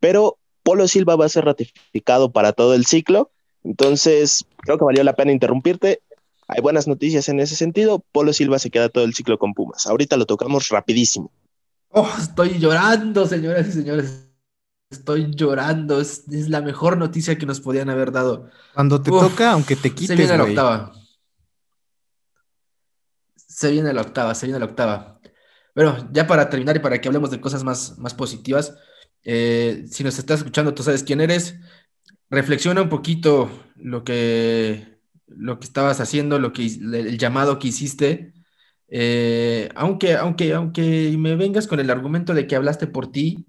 pero Polo Silva va a ser ratificado para todo el ciclo, entonces creo que valió la pena interrumpirte. Hay buenas noticias en ese sentido. Polo Silva se queda todo el ciclo con Pumas. Ahorita lo tocamos rapidísimo. Oh, estoy llorando, señoras y señores. Estoy llorando. Es, la mejor noticia que nos podían haber dado. Cuando te toca, aunque te quites. Se viene la octava. Se viene la octava, se viene la octava. Bueno, ya para terminar y para que hablemos de cosas más, más positivas, eh, si nos estás escuchando, tú sabes quién eres. Reflexiona un poquito lo que, lo que estabas haciendo, lo que, el llamado que hiciste eh, aunque, aunque, aunque me vengas con el argumento de que hablaste por ti,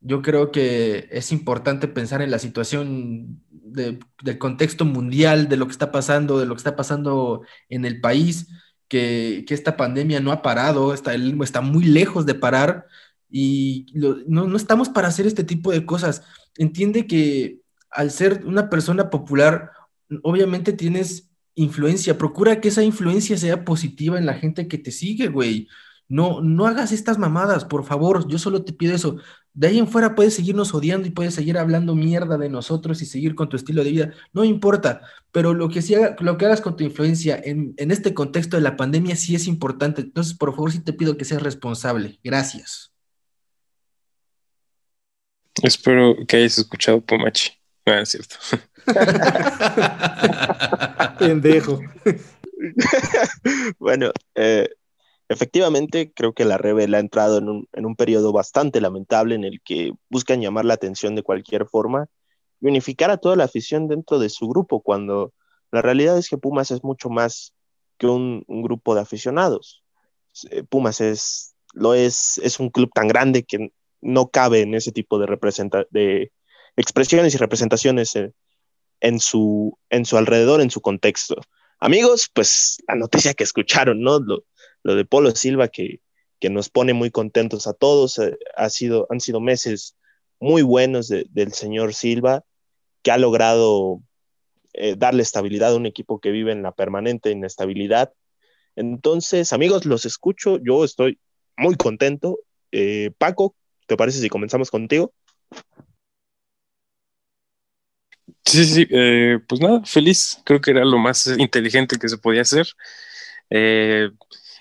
yo creo que es importante pensar en la situación del contexto mundial, de lo que está pasando, de lo que está pasando en el país, que, esta pandemia no ha parado, está, está muy lejos de parar y no, no estamos para hacer este tipo de cosas. Entiende que al ser una persona popular, obviamente tienes influencia, procura que esa influencia sea positiva en la gente que te sigue, güey. No, no hagas estas mamadas, por favor, yo solo te pido eso. De ahí en fuera puedes seguirnos odiando y puedes seguir hablando mierda de nosotros y seguir con tu estilo de vida, no importa, pero lo que, sí lo que hagas con tu influencia en, en este contexto de la pandemia sí es importante. Entonces, por favor, sí te pido que seas responsable. Gracias. Espero que hayas escuchado Pomachi. Ah, es cierto. Pendejo. bueno, eh, efectivamente creo que la Rebel ha entrado en un, en un periodo bastante lamentable en el que buscan llamar la atención de cualquier forma y unificar a toda la afición dentro de su grupo, cuando la realidad es que Pumas es mucho más que un, un grupo de aficionados. Eh, Pumas es lo es, es un club tan grande que no cabe en ese tipo de, de expresiones y representaciones en, su, en su alrededor, en su contexto. Amigos, pues la noticia que escucharon, ¿no? Lo, lo de Polo Silva que, que, nos pone muy contentos a todos. Eh, ha sido, han sido meses muy buenos del señor Silva, que ha logrado eh, darle estabilidad a un equipo que vive en la permanente inestabilidad. Entonces, amigos, los escucho, yo estoy muy contento. Eh, Paco, ¿te parece si comenzamos contigo? Sí, sí, eh, pues nada, feliz. Creo que era lo más inteligente que se podía hacer.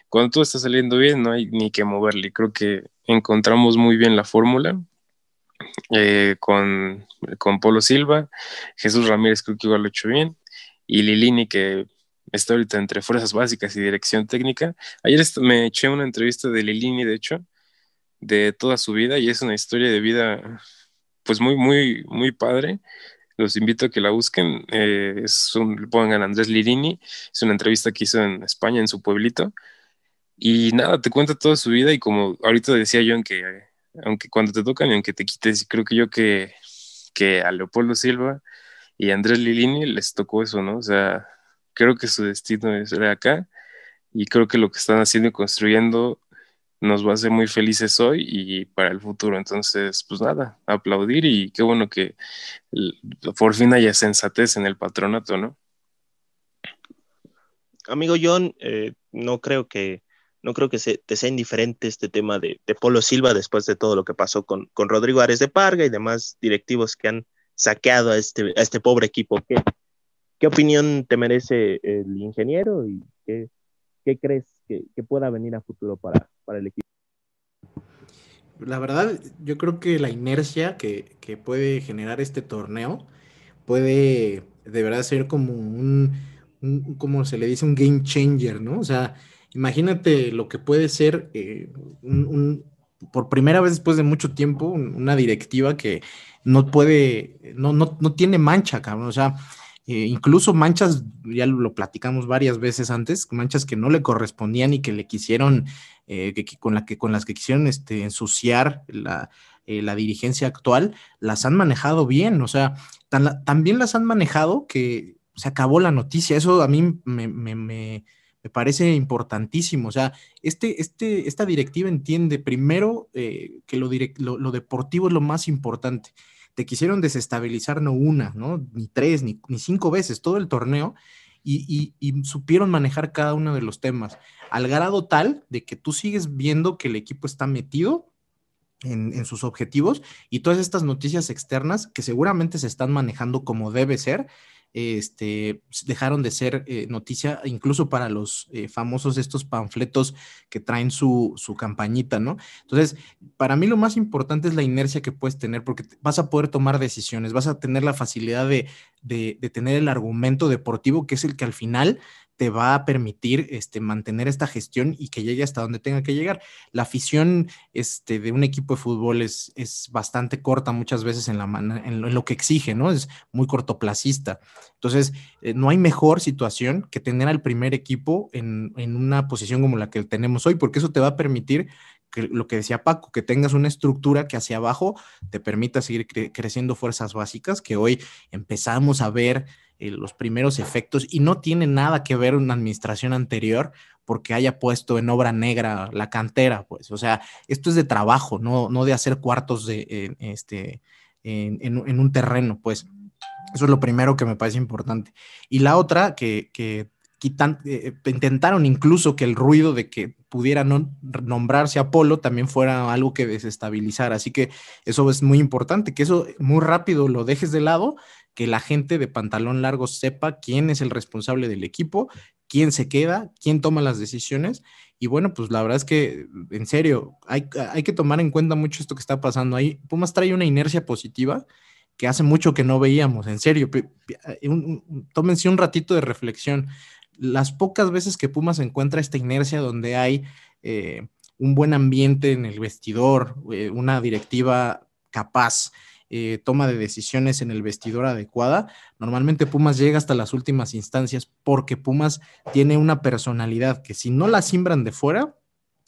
cuando todo está saliendo bien, no hay ni que moverle. Creo que encontramos muy bien la fórmula. Eh, con, con Polo Silva, Jesús Ramírez creo que igual lo ha hecho bien, y Lilini que está ahorita entre fuerzas básicas y dirección técnica. Ayer me eché una entrevista de Lilini, de hecho, de toda su vida, y es una historia de vida pues muy, muy, muy padre. Los invito a que la busquen. Eh, es un, pongan Andrés Lilini, es una entrevista que hizo en España, en su pueblito. Y nada, te cuenta toda su vida y como ahorita decía yo en que aunque cuando te tocan y aunque te quites, creo que yo que, que a Leopoldo Silva y a Andrés Lilini les tocó eso, ¿no? O sea, creo que su destino es acá y creo que lo que están haciendo y construyendo nos va a hacer muy felices hoy y para el futuro. Entonces, pues nada, aplaudir y qué bueno que por fin haya sensatez en el patronato, ¿no? Amigo John, eh, no creo que no creo que se, te sea indiferente este tema de, Polo Silva después de todo lo que pasó con, Rodrigo Ares de Parga y demás directivos que han saqueado a este, a este pobre equipo. ¿Qué, ¿Qué opinión te merece el ingeniero y qué, crees que, pueda venir a futuro para, el equipo? La verdad, yo creo que la inercia que, puede generar este torneo puede de verdad ser como un, un, como se le dice, un game changer, ¿no? O sea, Imagínate lo que puede ser eh, por primera vez después de mucho tiempo una directiva que no puede, no, no, no tiene mancha, cabrón. O sea, eh, incluso manchas, ya lo platicamos varias veces antes, manchas que no le correspondían y que le quisieron, eh, que, con, la que, con las que quisieron este, ensuciar la, la dirigencia actual, las han manejado bien. O sea, también las han manejado que se acabó la noticia. Eso a mí me parece importantísimo. O sea, este, este, esta directiva entiende primero eh, que lo, deportivo es lo más importante. Te quisieron desestabilizar no una, ¿no? Ni tres, ni, cinco veces, todo el torneo, y, supieron manejar cada uno de los temas, al grado tal de que tú sigues viendo que el equipo está metido en, en, sus objetivos y todas estas noticias externas que seguramente se están manejando como debe ser, este, dejaron de ser eh, noticia incluso para los eh, famosos estos panfletos que traen su, su, campañita, ¿no? Entonces, para mí lo más importante es la inercia que puedes tener porque vas a poder tomar decisiones, vas a tener la facilidad de, de tener el argumento deportivo que es el que al final te va a permitir este, mantener esta gestión y que llegue hasta donde tenga que llegar. La afición este, de un equipo de fútbol es, es bastante corta muchas veces en, la en, lo, que exige, ¿no? Es muy cortoplacista. Entonces, eh, no hay mejor situación que tener al primer equipo en, en una posición como la que tenemos hoy, porque eso te va a permitir que, lo que decía Paco, que tengas una estructura que hacia abajo te permita seguir creciendo fuerzas básicas, que hoy empezamos a ver eh, los primeros efectos y no tiene nada que ver una administración anterior porque haya puesto en obra negra la cantera, pues, o sea, esto es de trabajo, no, no de hacer cuartos de, este, en, un terreno, pues. Eso es lo primero que me parece importante. Y la otra, que, quitan, eh, intentaron incluso que el ruido de que pudiera no nombrarse Apolo también fuera algo que desestabilizara. Así que eso es muy importante, que eso muy rápido lo dejes de lado que la gente de pantalón largo sepa quién es el responsable del equipo, quién se queda, quién toma las decisiones. Y bueno, pues la verdad es que, en serio, hay, hay que tomar en cuenta mucho esto que está pasando ahí. Pumas trae una inercia positiva que hace mucho que no veíamos, en serio. tómense un ratito de reflexión. Las pocas veces que Pumas encuentra esta inercia donde hay eh, un buen ambiente en el vestidor, eh, una directiva capaz, eh, toma de decisiones en el vestidor adecuada, normalmente Pumas llega hasta las últimas instancias porque Pumas tiene una personalidad que si no la simbran de fuera,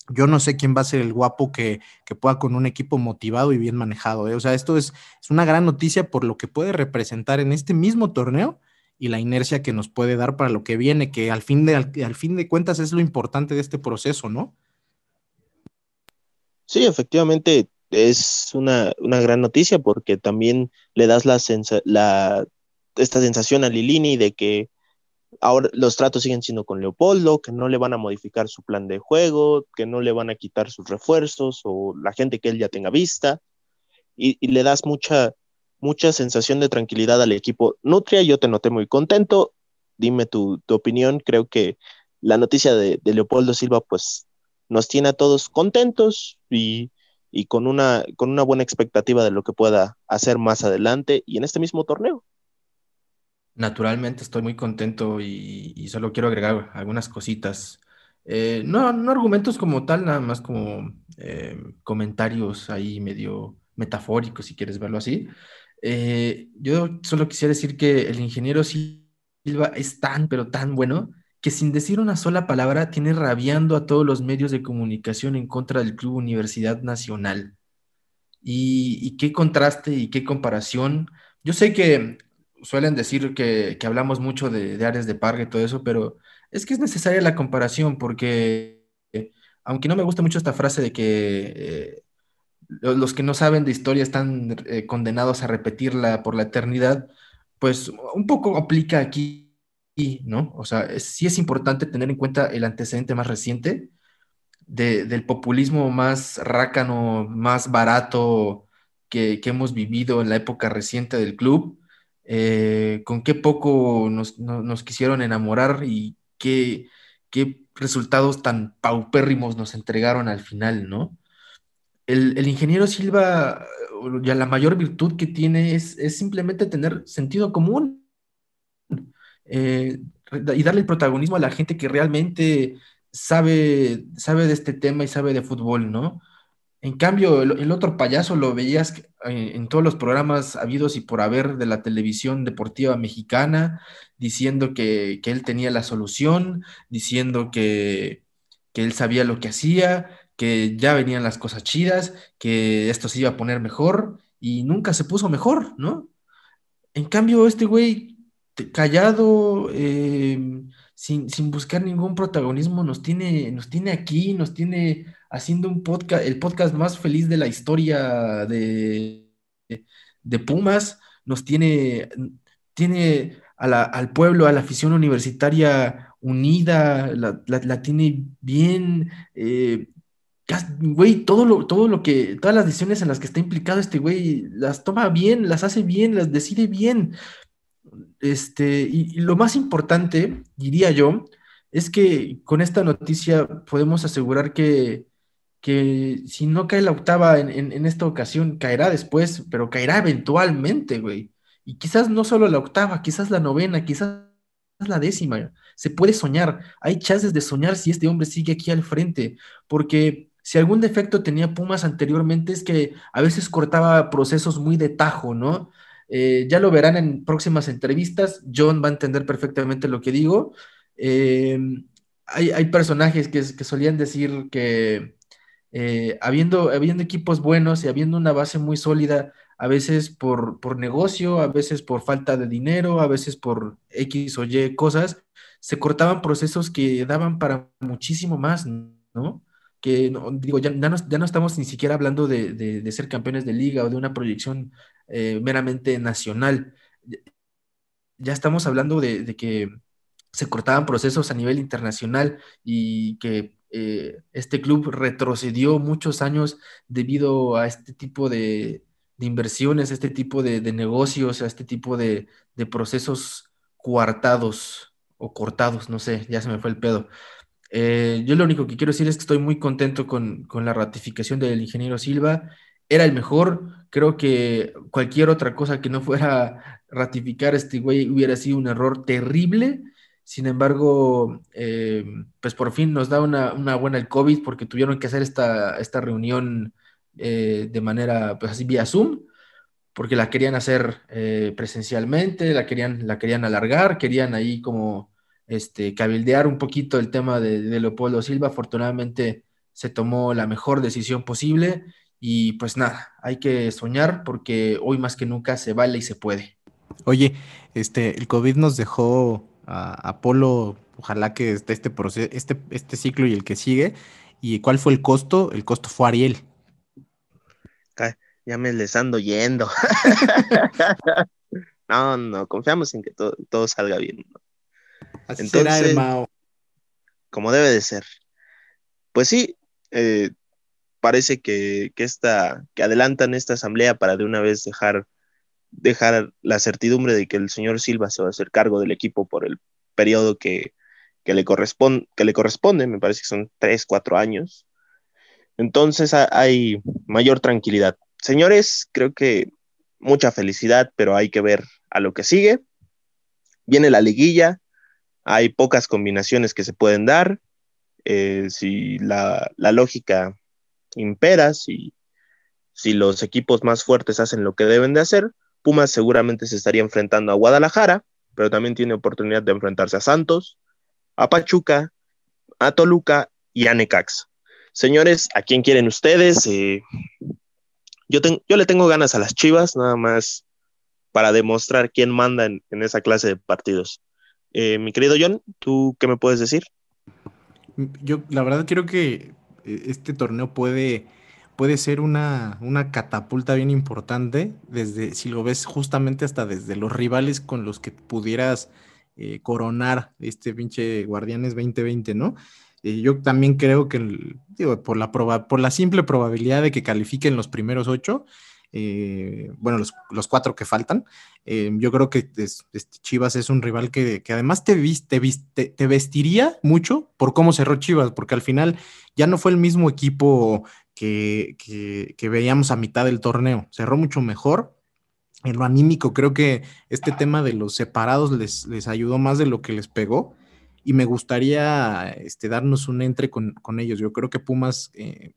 yo no sé quién va a ser el guapo que, pueda con un equipo motivado y bien manejado. ¿eh? O sea, esto es, es, una gran noticia por lo que puede representar en este mismo torneo y la inercia que nos puede dar para lo que viene, que al fin de, al, fin de cuentas es lo importante de este proceso, ¿no? Sí, efectivamente es una, gran noticia porque también le das la, esta sensación a Lilini de que ahora los tratos siguen siendo con Leopoldo, que no le van a modificar su plan de juego, que no le van a quitar sus refuerzos o la gente que él ya tenga vista, y, le das mucha, mucha sensación de tranquilidad al equipo. Nutria, yo te noté muy contento, dime tu, opinión, creo que la noticia de, Leopoldo Silva pues nos tiene a todos contentos y, y con, una, con una buena expectativa de lo que pueda hacer más adelante y en este mismo torneo. Naturalmente estoy muy contento y, solo quiero agregar algunas cositas. Eh, no, no argumentos como tal, nada más como eh, comentarios ahí medio metafóricos, si quieres verlo así. Eh, yo solo quisiera decir que el ingeniero Silva es tan, pero tan bueno, que sin decir una sola palabra tiene rabiando a todos los medios de comunicación en contra del Club Universidad Nacional. Y, qué contraste y qué comparación. Yo sé que suelen decir que, hablamos mucho de, áreas de parque y todo eso, pero es que es necesaria la comparación porque, aunque no me gusta mucho esta frase de que eh, los que no saben de historia están eh, condenados a repetirla por la eternidad, pues un poco aplica aquí, ¿no? O sea, sí es importante tener en cuenta el antecedente más reciente del populismo más rácano, más barato que, que hemos vivido en la época reciente del club eh, con qué poco nos, quisieron enamorar y qué, qué, resultados tan paupérrimos nos entregaron al final, ¿no? El, ingeniero Silva, ya la mayor virtud que tiene es, simplemente tener sentido común eh, y darle el protagonismo a la gente que realmente sabe, sabe de este tema y sabe de fútbol, ¿no? En cambio, el, otro payaso lo veías en, todos los programas habidos y por haber de la televisión deportiva mexicana, diciendo que, él tenía la solución, diciendo que, él sabía lo que hacía, que ya venían las cosas chidas, que esto se iba a poner mejor y nunca se puso mejor, ¿no? En cambio, este güey callado, em, sin, sin, buscar ningún protagonismo, nos tiene, nos tiene aquí, nos tiene haciendo un podcast, el podcast más feliz de la historia de, de Pumas, nos tiene, tiene al pueblo, a la afición universitaria unida, la, tiene bien, eh, todo lo, todo lo que, todas las decisiones en las que está implicado este güey, las toma bien, las hace bien, las decide bien. Este, y lo más importante, diría yo, es que con esta noticia podemos asegurar que que si no cae la octava en, esta ocasión, caerá después, pero caerá eventualmente, güey. Y quizás no solo la octava, quizás la novena, quizás la décima. Se puede soñar. Hay chances de soñar si este hombre sigue aquí al frente, porque si algún defecto tenía Pumas anteriormente es que a veces cortaba procesos muy de tajo, ¿no? Eh, ya lo verán en próximas entrevistas. John va a entender perfectamente lo que digo. Eh, hay, personajes que solían decir que eh, habiendo, habiendo equipos buenos y habiendo una base muy sólida, a veces por, por negocio, a veces por falta de dinero, a veces por X o Y cosas, se cortaban procesos que daban para muchísimo más, ¿no? Que digo, ya, ya, no, ya, no, estamos ni siquiera hablando de, de, ser campeones de liga o de una proyección eh, meramente nacional. Ya estamos hablando de, que se cortaban procesos a nivel internacional y que eh, este club retrocedió muchos años debido a este tipo de, inversiones, a este tipo de, negocios, a este tipo de, procesos coartados o cortados, no sé, ya se me fue el pedo. Eh, yo lo único que quiero decir es que estoy muy contento con, con la ratificación del ingeniero Silva. Era el mejor, creo que cualquier otra cosa que no fuera ratificar este güey hubiera sido un error terrible sin embargo, eh, pues por fin nos da una, buena el COVID porque tuvieron que hacer esta, esta reunión eh, de manera, pues así, vía Zoom, porque la querían hacer eh, presencialmente, la querían, la querían alargar, querían ahí como este, cabildear un poquito el tema de, Leopoldo Silva. Afortunadamente se tomó la mejor decisión posible y pues nada, hay que soñar porque hoy más que nunca se vale y se puede. Oye, este, el COVID nos dejó a Apolo, ojalá que este, este, proceso, este, este ciclo y el que sigue. ¿Y cuál fue el costo? El costo fue Ariel. Ya me les ando yendo. no, no, confiamos en que todo, todo salga bien. Así será, hermano. Como debe de ser. Pues sí, eh, parece que, que, esta, que adelantan esta asamblea para de una vez dejar, dejar la certidumbre de que el señor Silva se va a hacer cargo del equipo por el periodo que, que le, corresponde, que le corresponde, me parece que son tres, cuatro años. Entonces hay mayor tranquilidad. Señores, creo que mucha felicidad, pero hay que ver a lo que sigue. Viene la liguilla, hay pocas combinaciones que se pueden dar. Eh, si la, lógica impera, si, si los equipos más fuertes hacen lo que deben de hacer, Pumas seguramente se estaría enfrentando a Guadalajara, pero también tiene oportunidad de enfrentarse a Santos, a Pachuca, a Toluca y a Necax. Señores, ¿a quién quieren ustedes? Eh, yo, le tengo ganas a las Chivas, nada más para demostrar quién manda en, esa clase de partidos. Eh, mi querido John, ¿tú qué me puedes decir? Yo la verdad creo que este torneo puede, puede ser una, una catapulta bien importante, desde, si lo ves justamente hasta desde los rivales con los que pudieras eh, coronar este pinche Guardianes 2020, ¿no? yo también creo que, digo, por la, por la simple probabilidad de que califiquen los primeros ocho, eh, bueno, los, cuatro que faltan. Eh, yo creo que este Chivas es un rival que, además te, te, te, vestiría mucho por cómo cerró Chivas, porque al final ya no fue el mismo equipo que, veíamos a mitad del torneo, cerró mucho mejor. En lo anímico, creo que este tema de los separados les, les ayudó más de lo que les pegó y me gustaría este, darnos un entre con, ellos. Yo creo que Pumas eh,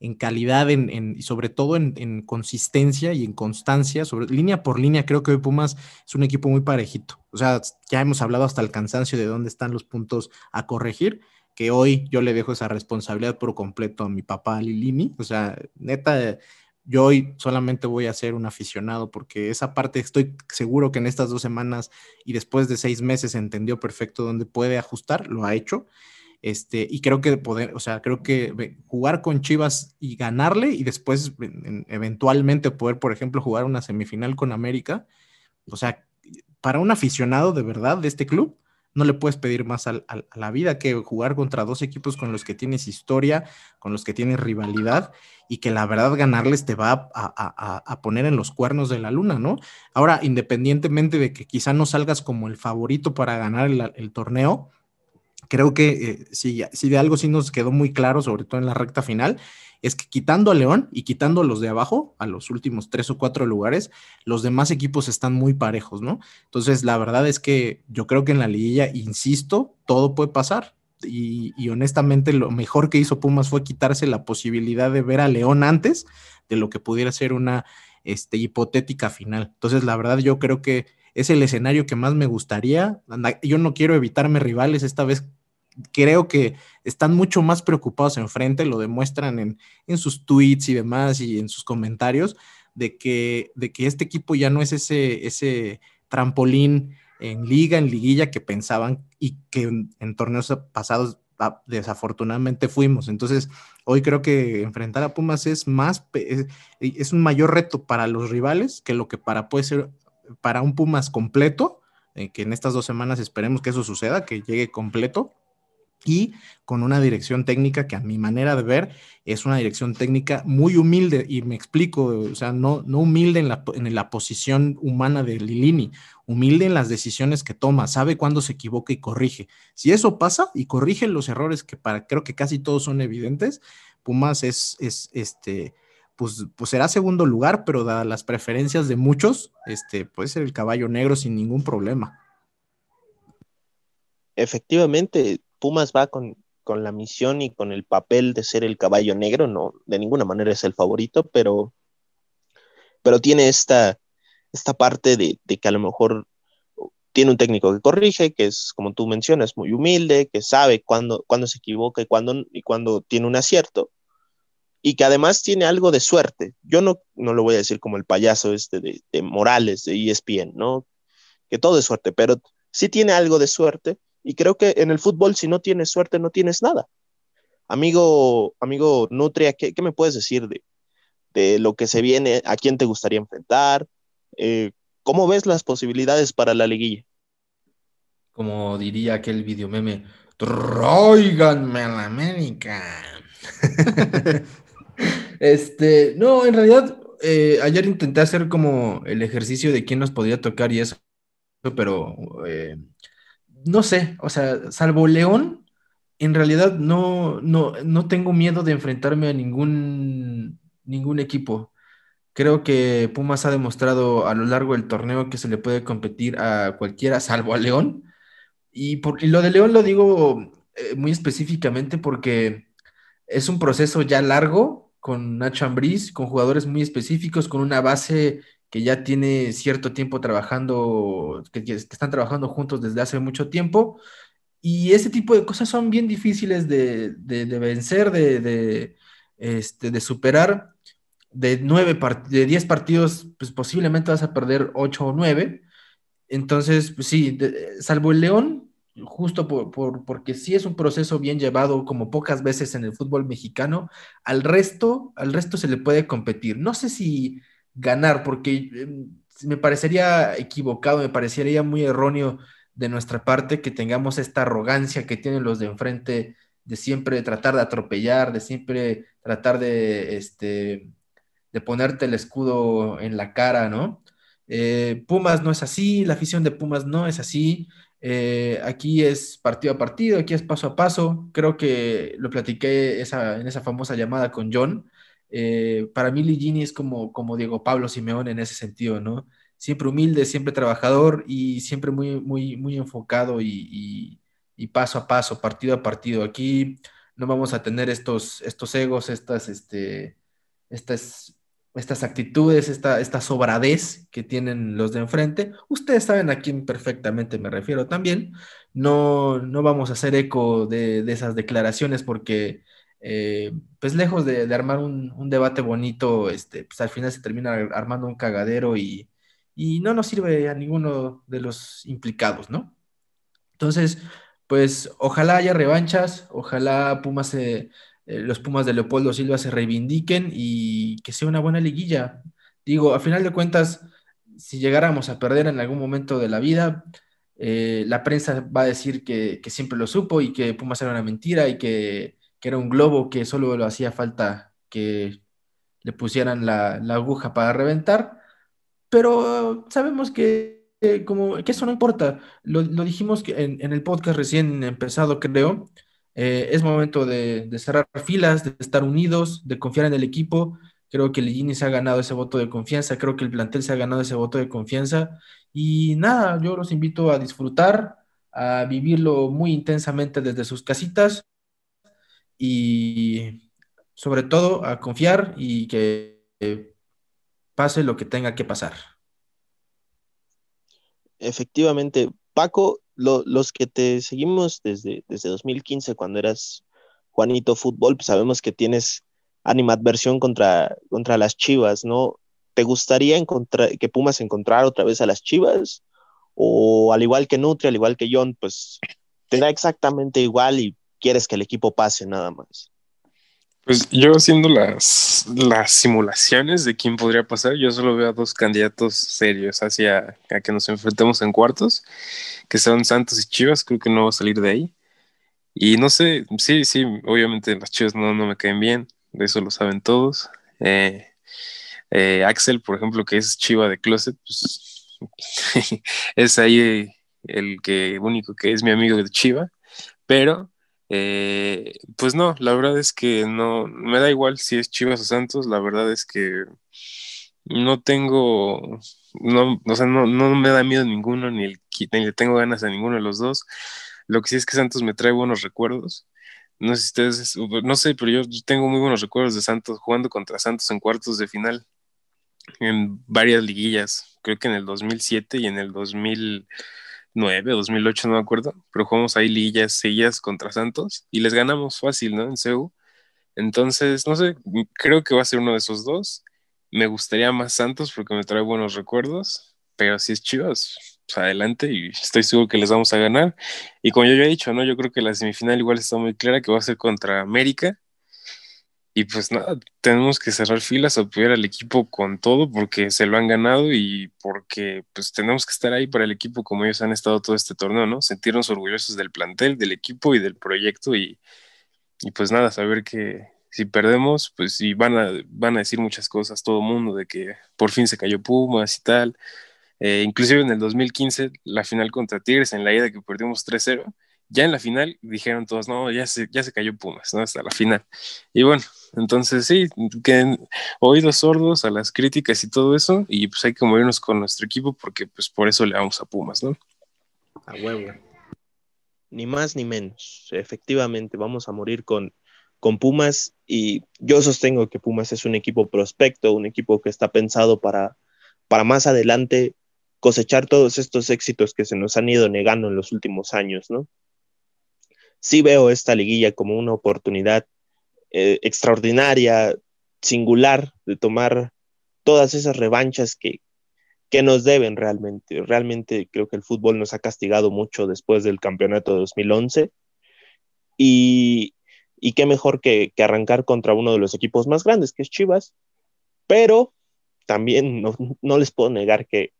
en calidad en, y sobre todo en, consistencia y en constancia, sobre línea por línea, creo que hoy Pumas es un equipo muy parejito. O sea, ya hemos hablado hasta el cansancio de dónde están los puntos a corregir, que hoy yo le dejo esa responsabilidad por completo a mi papá Lilini. O sea, neta, yo hoy solamente voy a ser un aficionado porque esa parte estoy seguro que en estas dos semanas y después de seis meses entendió perfecto dónde puede ajustar, lo ha hecho este, y creo que poder, o sea, creo que jugar con Chivas y ganarle y después eventualmente poder, por ejemplo, jugar una semifinal con América, o sea, para un aficionado de verdad de este club, no le puedes pedir más a, la vida que jugar contra dos equipos con los que tienes historia, con los que tienes rivalidad y que la verdad ganarles te va a, poner en los cuernos de la luna, ¿no? Ahora, independientemente de que quizá no salgas como el favorito para ganar el torneo, creo que eh, si, de algo sí nos quedó muy claro, sobre todo en la recta final, es que quitando a León y quitando a los de abajo, a los últimos tres o cuatro lugares, los demás equipos están muy parejos, ¿no? Entonces, la verdad es que yo creo que en la liguilla, insisto, todo puede pasar. Y, y, honestamente, lo mejor que hizo Pumas fue quitarse la posibilidad de ver a León antes de lo que pudiera ser una este, hipotética final. Entonces, la verdad, yo creo que es el escenario que más me gustaría. Yo no quiero evitarme rivales, esta vez creo que están mucho más preocupados enfrente, lo demuestran en, sus tweets y demás y en sus comentarios, de que, de que este equipo ya no es ese, ese trampolín en liga, en liguilla que pensaban y que en, torneos pasados desafortunadamente fuimos. Entonces, hoy creo que enfrentar a Pumas es más, es, un mayor reto para los rivales que lo que para puede ser para un Pumas completo, eh, que en estas dos semanas esperemos que eso suceda, que llegue completo y con una dirección técnica que a mi manera de ver es una dirección técnica muy humilde y me explico, o sea, no, no humilde en la, en la posición humana de Lilini, humilde en las decisiones que toma, sabe cuándo se equivoca y corrige. Si eso pasa y corrige los errores que para creo que casi todos son evidentes, Pumas es, es este, pues, pues será segundo lugar, pero dadas las preferencias de muchos, este, puede ser el caballo negro sin ningún problema. Efectivamente, Pumas va con, la misión y con el papel de ser el caballo negro, no, de ninguna manera es el favorito, pero, pero tiene esta, esta parte de, que a lo mejor tiene un técnico que corrige, que es, como tú mencionas, muy humilde, que sabe cuándo, cuándo se equivoca y cuándo, y cuándo tiene un acierto, y que además tiene algo de suerte. Yo no, no lo voy a decir como el payaso este de, de Morales, de ESPN, ¿no? Que todo es suerte, pero sí tiene algo de suerte, y creo que en el fútbol, si no tienes suerte, no tienes nada. Amigo, amigo Nutria, ¿qué, qué me puedes decir de, de lo que se viene? ¿A quién te gustaría enfrentar? Eh, ¿Cómo ves las posibilidades para la liguilla? Como diría aquel video meme, tráiganme a la América. este, no, en realidad, eh, ayer intenté hacer como el ejercicio de quién nos podría tocar y eso, pero eh, no sé, o sea, salvo León, en realidad no, no, no tengo miedo de enfrentarme a ningún, ningún equipo. Creo que Pumas ha demostrado a lo largo del torneo que se le puede competir a cualquiera, salvo a León. Y, por, y lo de León lo digo eh, muy específicamente porque es un proceso ya largo con Nacho Ambriz, con jugadores muy específicos, con una base que ya tiene cierto tiempo trabajando, que, están trabajando juntos desde hace mucho tiempo. Y ese tipo de cosas son bien difíciles de, de, vencer, de, de, este, de superar. De, nueve de diez partidos, pues posiblemente vas a perder ocho o nueve. Entonces, pues sí, salvo el León, justo por, por, porque sí es un proceso bien llevado, como pocas veces en el fútbol mexicano, al resto, al resto se le puede competir. No sé si ganar, porque eh, me parecería equivocado, me parecería muy erróneo de nuestra parte que tengamos esta arrogancia que tienen los de enfrente de siempre tratar de atropellar, de siempre tratar de, este, de ponerte el escudo en la cara, ¿no? Eh, Pumas no es así, la afición de Pumas no es así. Eh, aquí es partido a partido, aquí es paso a paso. Creo que lo platiqué en esa famosa llamada con John. Eh, para mí Ligini es como, como Diego Pablo Simeón en ese sentido, ¿no? siempre humilde, siempre trabajador y siempre muy, muy, muy enfocado y, y, paso a paso, partido a partido. Aquí no vamos a tener estos, estos egos, estas, este, estas, estas actitudes, esta, esta sobradez que tienen los de enfrente. Ustedes saben a quién perfectamente me refiero también. No, no vamos a hacer eco de, de esas declaraciones porque... Eh, pues lejos de, armar un, debate bonito, este, pues al final se termina armando un cagadero y, y no nos sirve a ninguno de los implicados, ¿no? Entonces, pues ojalá haya revanchas, ojalá Pumas eh, los Pumas de Leopoldo Silva se reivindiquen y que sea una buena liguilla. Digo, a final de cuentas, si llegáramos a perder en algún momento de la vida, eh, la prensa va a decir que, siempre lo supo y que Pumas era una mentira y que, que, era un globo que solo lo hacía falta que le pusieran la, aguja para reventar pero sabemos que, eh, como, que eso no importa. Lo, dijimos en, el podcast recién empezado, creo. Eh, es momento de, de, cerrar filas, de estar unidos, de confiar en el equipo. Creo que Ligini se ha ganado ese voto de confianza, creo que el plantel se ha ganado ese voto de confianza. Y nada, yo los invito a disfrutar, a vivirlo muy intensamente desde sus casitas y sobre todo a confiar y que eh, pase lo que tenga que pasar. Efectivamente, Paco, lo, los que te seguimos desde, desde 2015, cuando eras Juanito Fútbol, pues sabemos que tienes animadversión contra, contra las Chivas, ¿no? ¿Te gustaría encontrar, que Pumas encontrara otra vez a las Chivas? O al igual que Nutri, al igual que John, pues te da exactamente igual y quieres que el equipo pase nada más. Pues yo haciendo las, las simulaciones de quién podría pasar, yo solo veo a dos candidatos serios hacia a que nos enfrentemos en cuartos, que son Santos y Chivas, creo que no va a salir de ahí. Y no sé, sí, sí, obviamente las Chivas no, no me caen bien, de eso lo saben todos. Eh, eh, Axel, por ejemplo, que es Chiva de Closet, pues es ahí el que único que es mi amigo de Chiva, pero eh, pues no, la verdad es que no, me da igual si es Chivas o Santos, la verdad es que no tengo, no, o sea, no, no me da miedo ninguno, ni, el, ni le tengo ganas a ninguno de los dos. Lo que sí es que Santos me trae buenos recuerdos. No sé si ustedes, no sé, pero yo tengo muy buenos recuerdos de Santos jugando contra Santos en cuartos de final en varias liguillas, creo que en el 2007 y en el 2000 2009, 2008, no me acuerdo, pero jugamos ahí liguillas seguidas contra Santos y les ganamos fácil, ¿no? En CEU. Entonces, no sé, creo que va a ser uno de esos dos. Me gustaría más Santos porque me trae buenos recuerdos, pero si es Chivas, pues adelante y estoy seguro que les vamos a ganar. Y como yo ya he dicho, ¿no? Yo creo que la semifinal igual está muy clara que va a ser contra América y pues nada, tenemos que cerrar filas, apoyar al equipo con todo porque se lo han ganado y porque pues tenemos que estar ahí para el equipo como ellos han estado todo este torneo, ¿no? Sentirnos orgullosos del plantel, del equipo y del proyecto y, y pues nada, saber que si perdemos, pues sí van a, van a decir muchas cosas todo el mundo de que por fin se cayó Pumas y tal. Eh, inclusive en el 2015, la final contra Tigres, en la ida que perdimos 3-0, ya en la final dijeron todos, no, ya se, ya se cayó Pumas, ¿no? Hasta la final. Y bueno, entonces sí, que oídos sordos a las críticas y todo eso, y pues hay que movernos con nuestro equipo porque pues por eso le vamos a Pumas, ¿no? A huevo. Ni más ni menos. Efectivamente, vamos a morir con, con Pumas y yo sostengo que Pumas es un equipo prospecto, un equipo que está pensado para, para más adelante cosechar todos estos éxitos que se nos han ido negando en los últimos años, ¿no? Sí veo esta liguilla como una oportunidad eh, extraordinaria, singular, de tomar todas esas revanchas que, que nos deben realmente. Realmente creo que el fútbol nos ha castigado mucho después del campeonato de 2011 y, y qué mejor que, que, arrancar contra uno de los equipos más grandes, que es Chivas, pero también no, no les puedo negar que,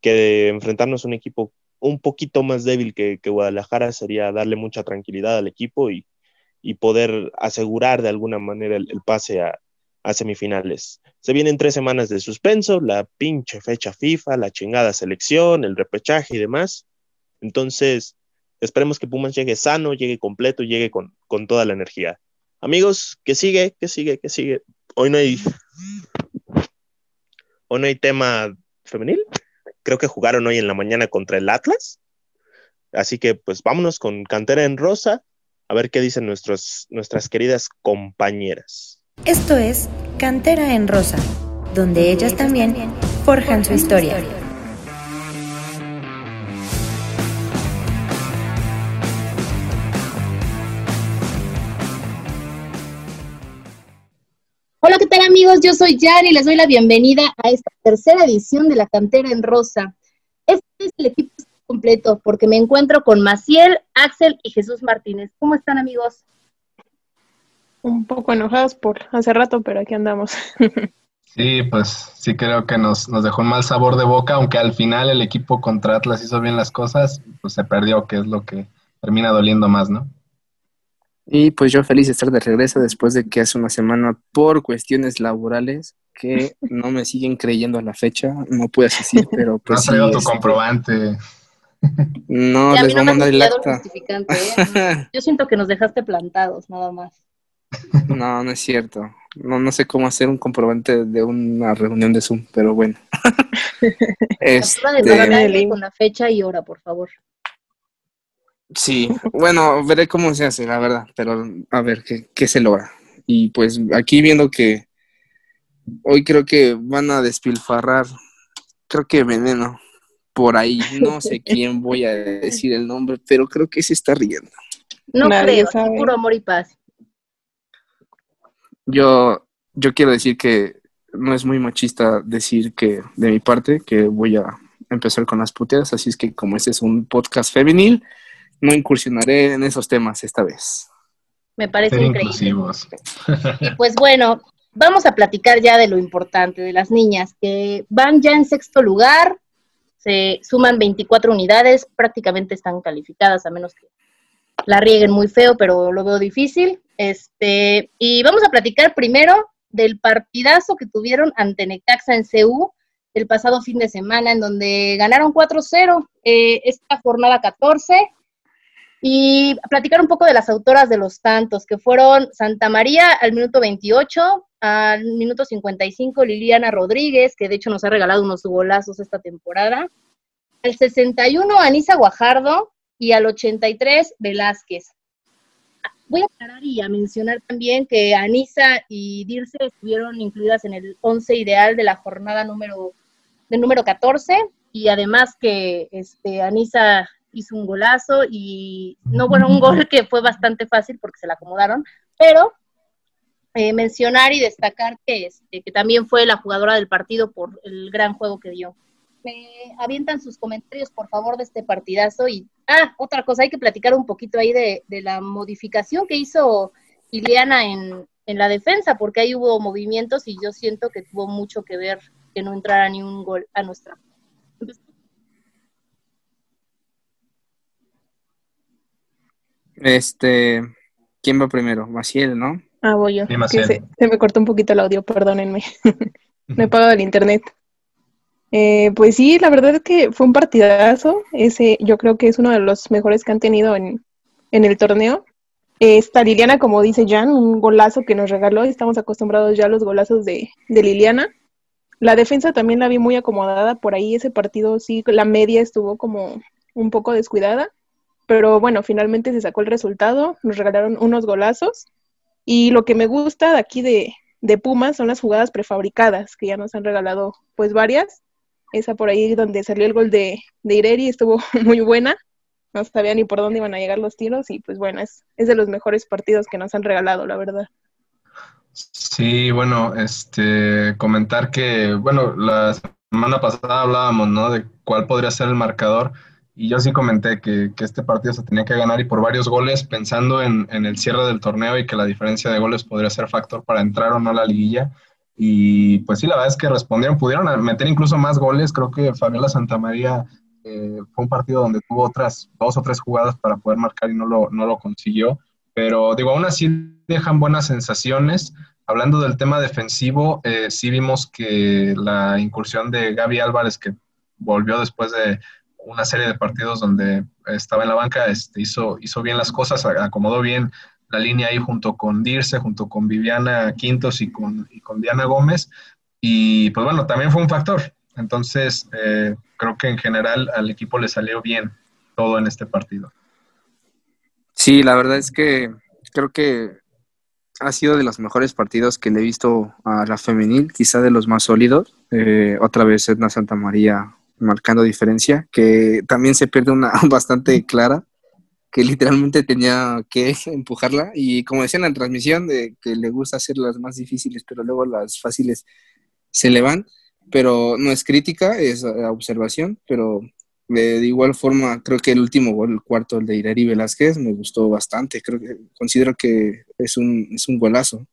que enfrentarnos a un equipo un poquito más débil que, Guadalajara sería darle mucha tranquilidad al equipo y, poder asegurar de alguna manera el, pase a, semifinales. Se vienen tres semanas de suspenso, la pinche fecha FIFA, la chingada selección, el repechaje y demás. Entonces, esperemos que Pumas llegue sano, llegue completo, llegue con, con toda la energía. Amigos, ¿qué sigue? ¿Qué sigue? ¿Qué sigue? Hoy no hay. Hoy no hay tema femenil creo que jugaron hoy en la mañana contra el Atlas. Así que pues vámonos con Cantera en Rosa, a ver qué dicen nuestros, nuestras queridas compañeras. Esto es Cantera en Rosa, donde ellas también forjan su historia. Amigos? Yo soy Yari y les doy la bienvenida a esta tercera edición de la Cantera en Rosa. Este es el equipo completo porque me encuentro con Maciel, Axel y Jesús Martínez. ¿Cómo están amigos? Un poco enojados por hace rato, pero aquí andamos. Sí, pues sí creo que nos, nos dejó un mal sabor de boca, aunque al final el equipo contra Atlas hizo bien las cosas, pues se perdió, que es lo que termina doliendo más, ¿no? Y pues yo feliz de estar de regreso después de que hace una semana por cuestiones laborales que no me siguen creyendo a la fecha, no pude asistir, pero pues no traigo tu este, comprobante. No, les voy a mandar el acta. ¿eh? Yo siento que nos dejaste plantados, nada más. No, no es cierto. No, no sé cómo hacer un comprobante de una reunión de Zoom, pero bueno. este... con la fecha y hora, por favor. Sí, bueno, veré cómo se hace, la verdad, pero a ver qué, qué se logra. Y pues aquí viendo que hoy creo que van a despilfarrar, creo que veneno por ahí, no sé quién voy a decir el nombre, pero creo que se está riendo. No creo, puro amor y paz. Yo, yo quiero decir que no es muy machista decir que de mi parte que voy a empezar con las puteadas, así es que como este es un podcast femenil, no incursionaré en esos temas esta vez. Me parece increíble. Y pues bueno, vamos a platicar ya de lo importante de las niñas, que van ya en sexto lugar, se suman 24 unidades, prácticamente están calificadas, a menos que la rieguen muy feo, pero lo veo difícil. Este, y vamos a platicar primero del partidazo que tuvieron ante Necaxa en CU el pasado fin de semana, en donde ganaron 4-0 eh, esta jornada 14 y platicar un poco de las autoras de los tantos, que fueron Santa María al minuto 28, al minuto 55 Liliana Rodríguez, que de hecho nos ha regalado unos golazos esta temporada, al 61 Anisa Guajardo y al 83 Velázquez. Voy a aclarar y a mencionar también que Anisa y Dirce estuvieron incluidas en el 11 ideal de la jornada número, del número 14, y además que este, Anisa hizo un golazo y no, bueno, un gol que fue bastante fácil porque se la acomodaron, pero eh, mencionar y destacar que, este, que también fue la jugadora del partido por el gran juego que dio. Me avientan sus comentarios, por favor, de este partidazo. Y, ah, otra cosa, hay que platicar un poquito ahí de, de la modificación que hizo Ileana en, en la defensa, porque ahí hubo movimientos y yo siento que tuvo mucho que ver que no entrara ni un gol a nuestra. Este, ¿quién va primero? Maciel, ¿no? Ah, voy yo. se, me cortó un poquito el audio, perdónenme. me he pagado el internet. Eh, pues sí, la verdad es que fue un partidazo. Ese, yo creo que es uno de los mejores que han tenido en, en el torneo. Esta Liliana, como dice Jan, un golazo que nos regaló. Estamos acostumbrados ya a los golazos de, de Liliana. La defensa también la vi muy acomodada. Por ahí ese partido sí, la media estuvo como un poco descuidada. Pero bueno, finalmente se sacó el resultado. Nos regalaron unos golazos. Y lo que me gusta de aquí de, de Pumas son las jugadas prefabricadas, que ya nos han regalado pues varias. Esa por ahí donde salió el gol de, de Ireri estuvo muy buena no sabía ni por dónde iban a llegar los tiros y pues bueno, es, es de los mejores partidos que nos han regalado, la verdad. Sí, bueno, este, comentar que, bueno, la semana pasada hablábamos, ¿no? De cuál podría ser el marcador y yo sí comenté que, que este partido se tenía que ganar y por varios goles, pensando en, en, el cierre del torneo y que la diferencia de goles podría ser factor para entrar o no a la liguilla. Y pues sí, la verdad es que respondieron, pudieron meter incluso más goles. Creo que Fabiola Santamaría eh, fue un partido donde tuvo otras dos o tres jugadas para poder marcar y no lo, no lo consiguió. Pero digo, aún así dejan buenas sensaciones. Hablando del tema defensivo, eh, sí vimos que la incursión de Gaby Álvarez, que volvió después de una serie de partidos donde estaba en la banca, este, hizo, hizo bien las cosas, acomodó bien la línea ahí junto con Dirce, junto con Viviana Quintos y con, y con Diana Gómez. Y pues bueno, también fue un factor. Entonces, eh, creo que en general al equipo le salió bien todo en este partido. Sí, la verdad es que creo que ha sido de los mejores partidos que le he visto a la femenil, quizá de los más sólidos. Eh, otra vez Edna Santa María marcando diferencia, que también se pierde una bastante clara, que literalmente tenía que empujarla. Y como decían en la transmisión, de que le gusta hacer las más difíciles, pero luego las fáciles se le van. Pero no es crítica, es observación, pero de, igual forma creo que el último gol, el cuarto, el de Irari Velázquez, me gustó bastante, creo que considero que es un, es un golazo,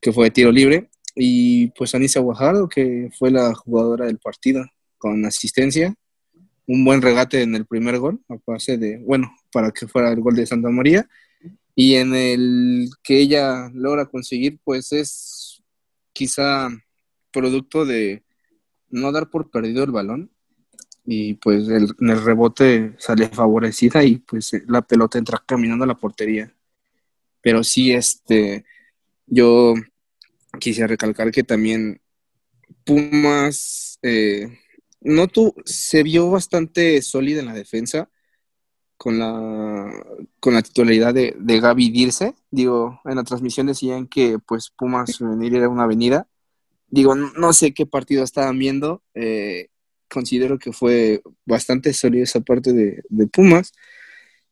que fue de tiro libre, y pues Anissa Guajardo, que fue la jugadora del partido, con asistencia, un buen regate en el primer gol, a base de, bueno, para que fuera el gol de Santa María, y en el que ella logra conseguir, pues es quizá producto de no dar por perdido el balón y pues el, en el rebote sale favorecida y pues la pelota entra caminando a la portería. Pero sí, este, yo quisiera recalcar que también Pumas eh, no tu, se vio bastante sólida en la defensa con la, con la titularidad de, de Gaby Dirce. Digo, en la transmisión decían que pues Pumas venir era una avenida digo, no sé qué partido estaban viendo. Eh, considero que fue bastante sólida esa parte de, Pumas.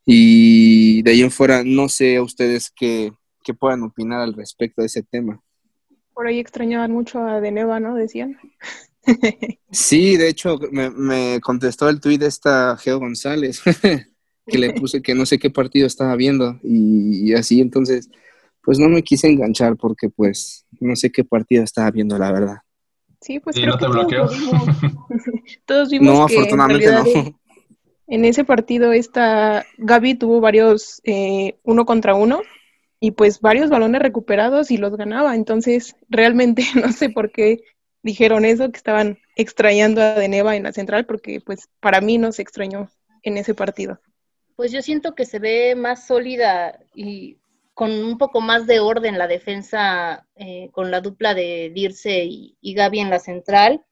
Y de ahí en fuera, no sé a ustedes qué, qué, puedan opinar al respecto de ese tema. Por ahí extrañaban mucho a Deneva, ¿no? Decían. sí, de hecho, me, me contestó el tuit de esta Geo González, que le puse que no sé qué partido estaba viendo. y así, entonces, pues no me quise enganchar porque pues no sé qué partido estaba viendo, la verdad. Sí, pues ¿Y no te bloqueó? Todos vimos, no, afortunadamente no. En ese partido esta Gaby tuvo varios eh, uno contra uno y pues varios balones recuperados y los ganaba. Entonces realmente no sé por qué dijeron eso, que estaban extrañando a Deneva en la central, porque pues para mí no se extrañó en ese partido. Pues yo siento que se ve más sólida y con un poco más de orden la defensa eh, con la dupla de Dirce y, y, Gaby en la central.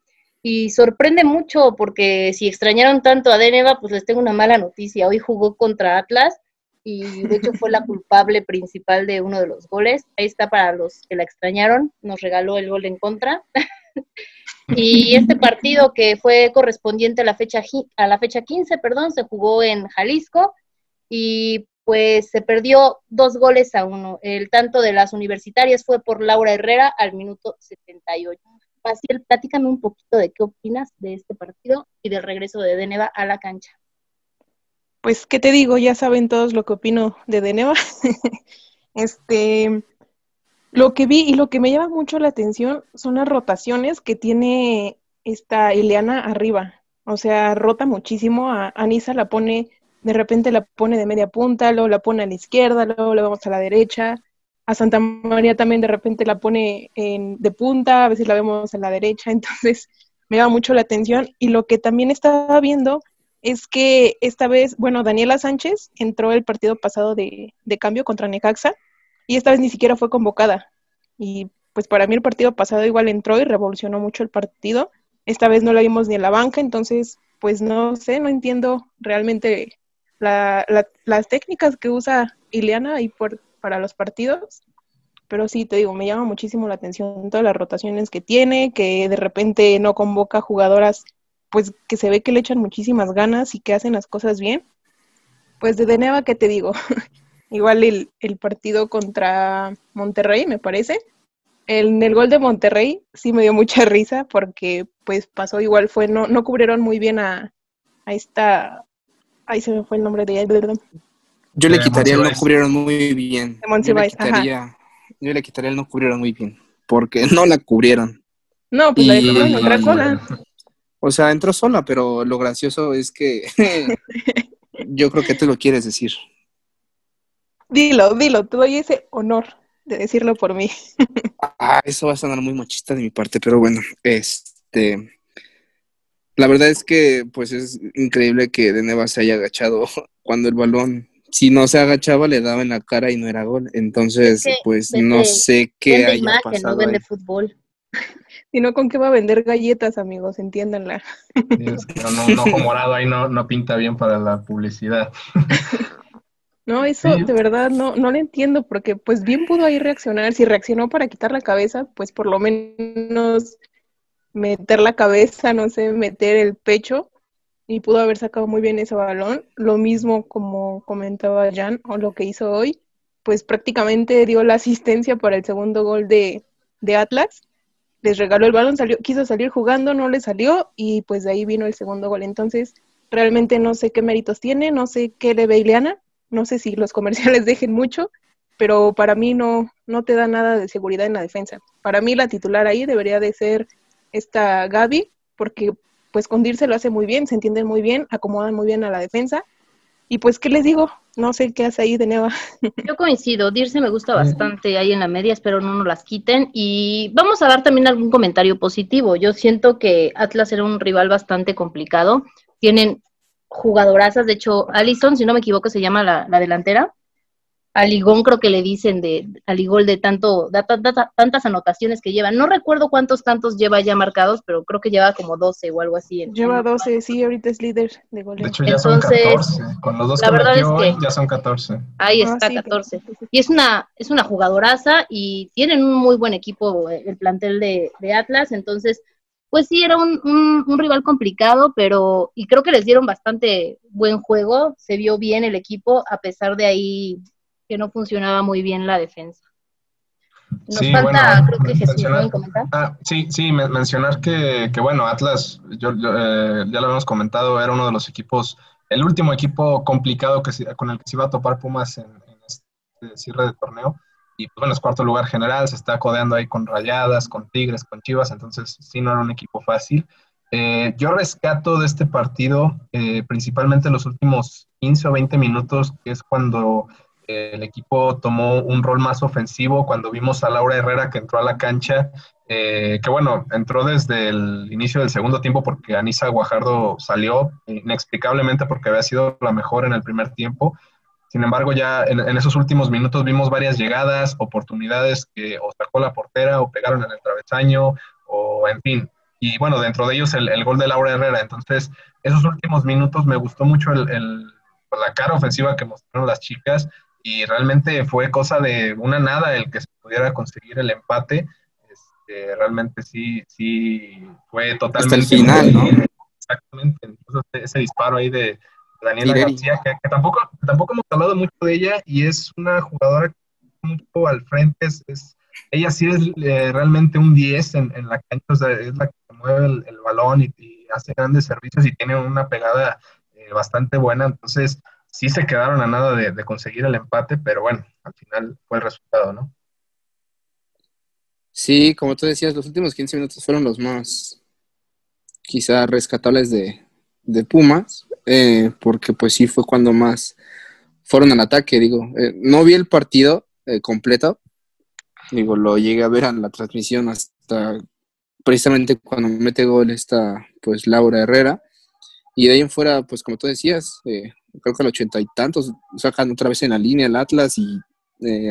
Y sorprende mucho porque si extrañaron tanto a Deneva, pues les tengo una mala noticia. Hoy jugó contra Atlas y de hecho fue la culpable principal de uno de los goles. Ahí está para los que la extrañaron, nos regaló el gol en contra. Y este partido que fue correspondiente a la fecha a la fecha 15, perdón, se jugó en Jalisco y pues se perdió dos goles a uno. El tanto de las universitarias fue por Laura Herrera al minuto 78. Faciel, platícame un poquito de qué opinas de este partido y del regreso de Deneva a la cancha. Pues, ¿qué te digo? Ya saben todos lo que opino de Deneva. este, lo que vi y lo que me llama mucho la atención son las rotaciones que tiene esta Ileana arriba. O sea, rota muchísimo. A Anisa la pone, de repente la pone de media punta, luego la pone a la izquierda, luego la vamos a la derecha. A Santa María también de repente la pone en, de punta, a veces la vemos a la derecha. Entonces, me llama mucho la atención. Y lo que también estaba viendo es que esta vez, bueno, Daniela Sánchez entró el partido pasado de, de cambio contra Necaxa y esta vez ni siquiera fue convocada. Y pues para mí el partido pasado igual entró y revolucionó mucho el partido. Esta vez no la vimos ni en la banca, entonces pues no sé, no entiendo realmente la, las técnicas que usa Ileana y por, para los partidos. Pero sí, te digo, me llama muchísimo la atención todas las rotaciones que tiene, que de repente no convoca jugadoras, pues que se ve que le echan muchísimas ganas y que hacen las cosas bien. Pues de Deneva, ¿qué te digo? Igual el, el partido contra Monterrey, me parece. En el gol de Monterrey sí me dio mucha risa porque pues pasó igual, fue, no, no cubrieron muy bien a, a esta, ahí se me fue el nombre de ella, ¿verdad? Yo le quitaría el no cubrieron muy bien. yo, le quitaría, yo le quitaría el no cubrieron muy bien, porque no la cubrieron. No, pues la entró sola. O sea, entró sola, pero lo gracioso es que yo creo que te lo quieres decir. Dilo, dilo, te doy ese honor de decirlo por mí. ah, eso va a sonar muy machista de mi parte, pero bueno, este. La verdad es que, pues, es increíble que Deneva se haya agachado cuando el balón, si no se agachaba, le daba en la cara y no era gol. Entonces, pues, no sé qué haya imagen, pasado. No vende fútbol. Si no, ¿con qué va a vender galletas, amigos? Entiéndanla. no, no, ojo morado ahí no, no pinta bien para la publicidad. No, eso de verdad no, no lo entiendo, porque pues bien pudo ahí reaccionar. Si reaccionó para quitar la cabeza, pues por lo menos meter la cabeza, no sé, meter el pecho, y pudo haber sacado muy bien ese balón. Lo mismo como comentaba Jan, o lo que hizo hoy, pues prácticamente dio la asistencia para el segundo gol de, de Atlas. Les regaló el balón, salió, quiso salir jugando, no le salió, y pues de ahí vino el segundo gol. Entonces, realmente no sé qué méritos tiene, no sé qué le ve Ileana no sé si los comerciales dejen mucho, pero para mí no, no te da nada de seguridad en la defensa. Para mí la titular ahí debería de ser esta Gaby, porque pues con Dirce lo hace muy bien, se entienden muy bien, acomodan muy bien a la defensa. Y pues, ¿qué les digo? No sé qué hace ahí de Neva. Yo coincido, Dirce me gusta bastante ahí en la media, espero no nos las quiten. Y vamos a dar también algún comentario positivo. Yo siento que Atlas era un rival bastante complicado. Tienen jugadorazas, de hecho, Alison, si no me equivoco, se llama la, delantera. Aligón creo que le dicen de Aligol de tanto, tantas anotaciones que lleva. No recuerdo cuántos tantos lleva ya marcados, pero creo que lleva como 12 o algo así. lleva 12, sí, ahorita es líder de goleo. De hecho, ya son 14. Con los dos la que verdad es que ya son 14. Ahí ah, está, 14. Y es una, es una jugadoraza y tienen un muy buen equipo el plantel de, de Atlas, entonces pues sí, era un, un, rival complicado, pero y creo que les dieron bastante buen juego, se vio bien el equipo, a pesar de ahí que no funcionaba muy bien la defensa. Nos falta, creo que Jesús. Ah, sí, sí, mencionar que, que bueno, Atlas, yo, eh, ya lo habíamos comentado, era uno de los equipos, el último equipo complicado que con el que se iba a topar Pumas en, en este cierre de torneo y pues, bueno, es cuarto lugar general, se está codeando ahí con Rayadas, con Tigres, con Chivas, entonces sí no era un equipo fácil. Eh, yo rescato de este partido eh, principalmente los últimos 15 o 20 minutos, que es cuando eh, el equipo tomó un rol más ofensivo, cuando vimos a Laura Herrera que entró a la cancha, que bueno, entró desde el inicio del segundo tiempo porque Anisa Guajardo salió inexplicablemente porque había sido la mejor en el primer tiempo sin embargo, ya en, esos últimos minutos vimos varias llegadas, oportunidades que o sacó la portera o pegaron en el travesaño, o en fin. Y bueno, dentro de ellos el, gol de Laura Herrera. Entonces, esos últimos minutos me gustó mucho el, pues, la cara ofensiva que mostraron las chicas y realmente fue cosa de una nada el que se pudiera conseguir el empate. que realmente sí, sí fue totalmente... Hasta el final, ¿no? Exactamente, entonces ese disparo ahí de Daniela García, que, tampoco, tampoco hemos hablado mucho de ella y es una jugadora mucho al frente, es, ella sí es eh, realmente un 10 en, en, la cancha, o sea, es la que mueve el, balón y, hace grandes servicios y tiene una pegada eh, bastante buena, entonces sí se quedaron a nada de, de conseguir el empate, pero bueno, al final fue el resultado, ¿no? Sí, como tú decías, los últimos 15 minutos fueron los más quizá rescatables de, de Pumas, eh, porque pues sí fue cuando más fueron al ataque, digo, eh, no vi el partido eh, completo, digo, lo llegué a ver en la transmisión hasta precisamente cuando mete gol esta, pues Laura Herrera, y de ahí en fuera, pues como tú decías, creo que al ochenta y tantos, sacan otra vez en la línea el Atlas y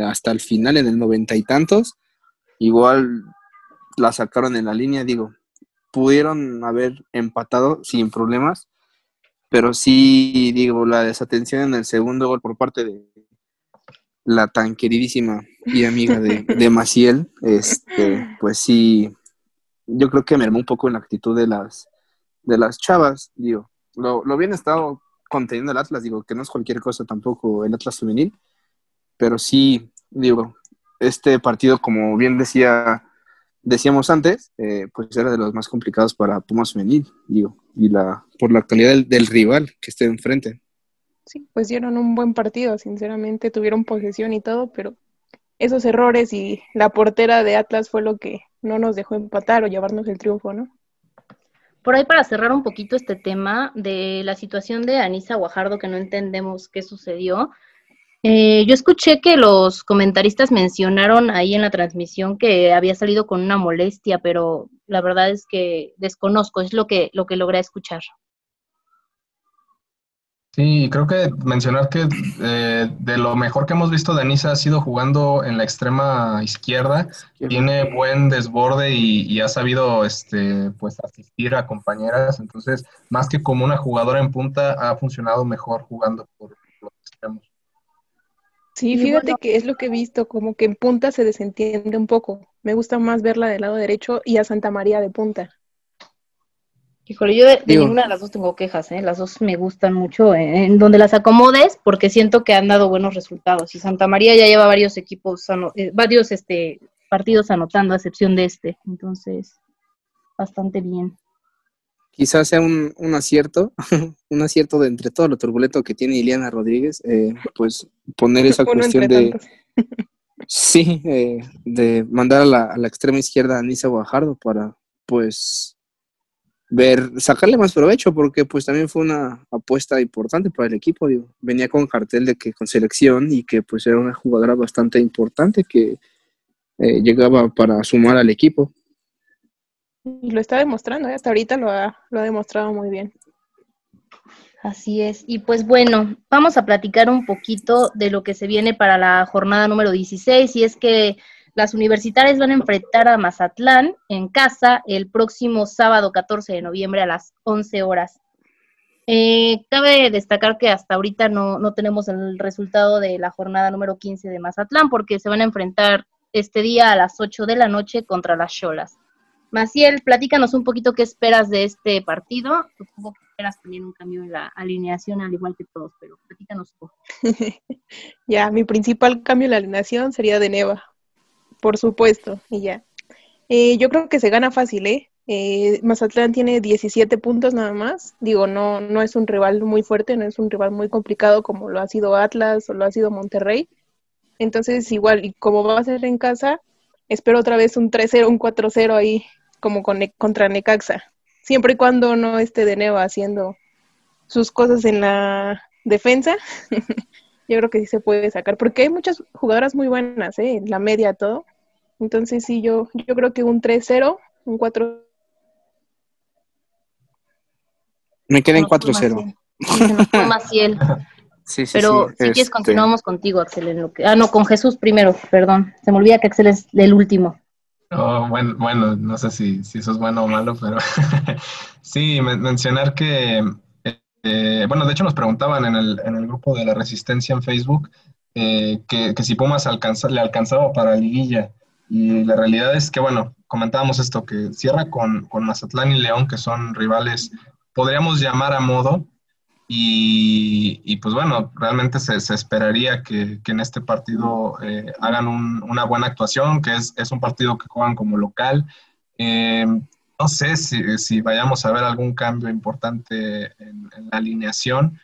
hasta el final en el noventa y tantos, igual la sacaron en la línea, digo, pudieron haber empatado sin problemas, pero sí, digo, la desatención en el segundo gol por parte de la tan queridísima y amiga de, de Maciel, este, pues sí, yo creo que me armó un poco en la actitud de las, de las chavas, digo, lo, lo bien estado conteniendo el Atlas, digo, que no es cualquier cosa tampoco el Atlas femenil, pero sí, digo, este partido, como bien decía decíamos antes, eh, pues era de los más complicados para Pumas femenil, digo, y la por la calidad del, rival que esté enfrente. Sí, pues dieron un buen partido, sinceramente, tuvieron posesión y todo, pero esos errores y la portera de Atlas fue lo que no nos dejó empatar o llevarnos el triunfo, ¿no? Por ahí para cerrar un poquito este tema de la situación de Anisa Guajardo, que no entendemos qué sucedió, eh, yo escuché que los comentaristas mencionaron ahí en la transmisión que había salido con una molestia, pero la verdad es que desconozco, es lo que, lo que logré escuchar. Sí, creo que mencionar que eh, de lo mejor que hemos visto de Anisa ha sido jugando en la extrema izquierda, tiene buen desborde y, ha sabido este, pues asistir a compañeras, entonces más que como una jugadora en punta ha funcionado mejor jugando por los extremos. Sí, fíjate que es lo que he visto, como que en punta se desentiende un poco. Me gusta más verla del lado derecho y a Santa María de punta. Híjole, yo de, ninguna de las dos tengo quejas, ¿eh? las dos me gustan mucho en, donde las acomodes porque siento que han dado buenos resultados. Y Santa María ya lleva varios equipos, eh, varios este, partidos anotando, a excepción de este. Entonces, bastante bien quizás sea un, un acierto, un acierto de entre todo lo turbulento que tiene Iliana Rodríguez, eh, pues poner esa cuestión de... Sí, eh, de mandar a la, a la, extrema izquierda a Nisa Guajardo para, pues, ver, sacarle más provecho, porque pues también fue una apuesta importante para el equipo, digo. venía con cartel de que con selección y que pues era una jugadora bastante importante que eh, llegaba para sumar al equipo. Lo está demostrando, ¿eh? hasta ahorita lo ha, lo ha demostrado muy bien. Así es. Y pues bueno, vamos a platicar un poquito de lo que se viene para la jornada número 16 y es que las universitarias van a enfrentar a Mazatlán en casa el próximo sábado 14 de noviembre a las 11 horas. Eh, cabe destacar que hasta ahorita no, no tenemos el resultado de la jornada número 15 de Mazatlán porque se van a enfrentar este día a las 8 de la noche contra las Cholas. Maciel, platícanos un poquito qué esperas de este partido. Supongo que esperas también un cambio en la alineación, al igual que todos, pero platícanos un poco. ya, mi principal cambio en la alineación sería de Neva, por supuesto, y ya. Eh, yo creo que se gana fácil, ¿eh? ¿eh? Mazatlán tiene 17 puntos nada más. Digo, no, no es un rival muy fuerte, no es un rival muy complicado como lo ha sido Atlas o lo ha sido Monterrey. Entonces, igual, y como va a ser en casa, espero otra vez un 3-0, un 4-0 ahí como con, contra Necaxa, siempre y cuando no esté de Neva haciendo sus cosas en la defensa, yo creo que sí se puede sacar, porque hay muchas jugadoras muy buenas, ¿eh? en la media todo. Entonces sí, yo, yo creo que un 3-0, un 4 Me quedé en 4-0. Sí, sí, Pero si quieres este continuamos contigo, Axel. En lo que... Ah, no, con Jesús primero, perdón. Se me olvida que Axel es el último. Oh, bueno, bueno, no sé si, eso es bueno o malo, pero sí, mencionar que, eh, bueno, de hecho nos preguntaban en el, en el grupo de la Resistencia en Facebook eh, que, si Pumas alcanza, le alcanzaba para liguilla. Y la realidad es que, bueno, comentábamos esto, que cierra con, con Mazatlán y León, que son rivales, podríamos llamar a modo, y, pues bueno, realmente se, se esperaría que, que, en este partido eh, hagan un, una buena actuación, que es, es, un partido que juegan como local. Eh, no sé si, si, vayamos a ver algún cambio importante en, en la alineación.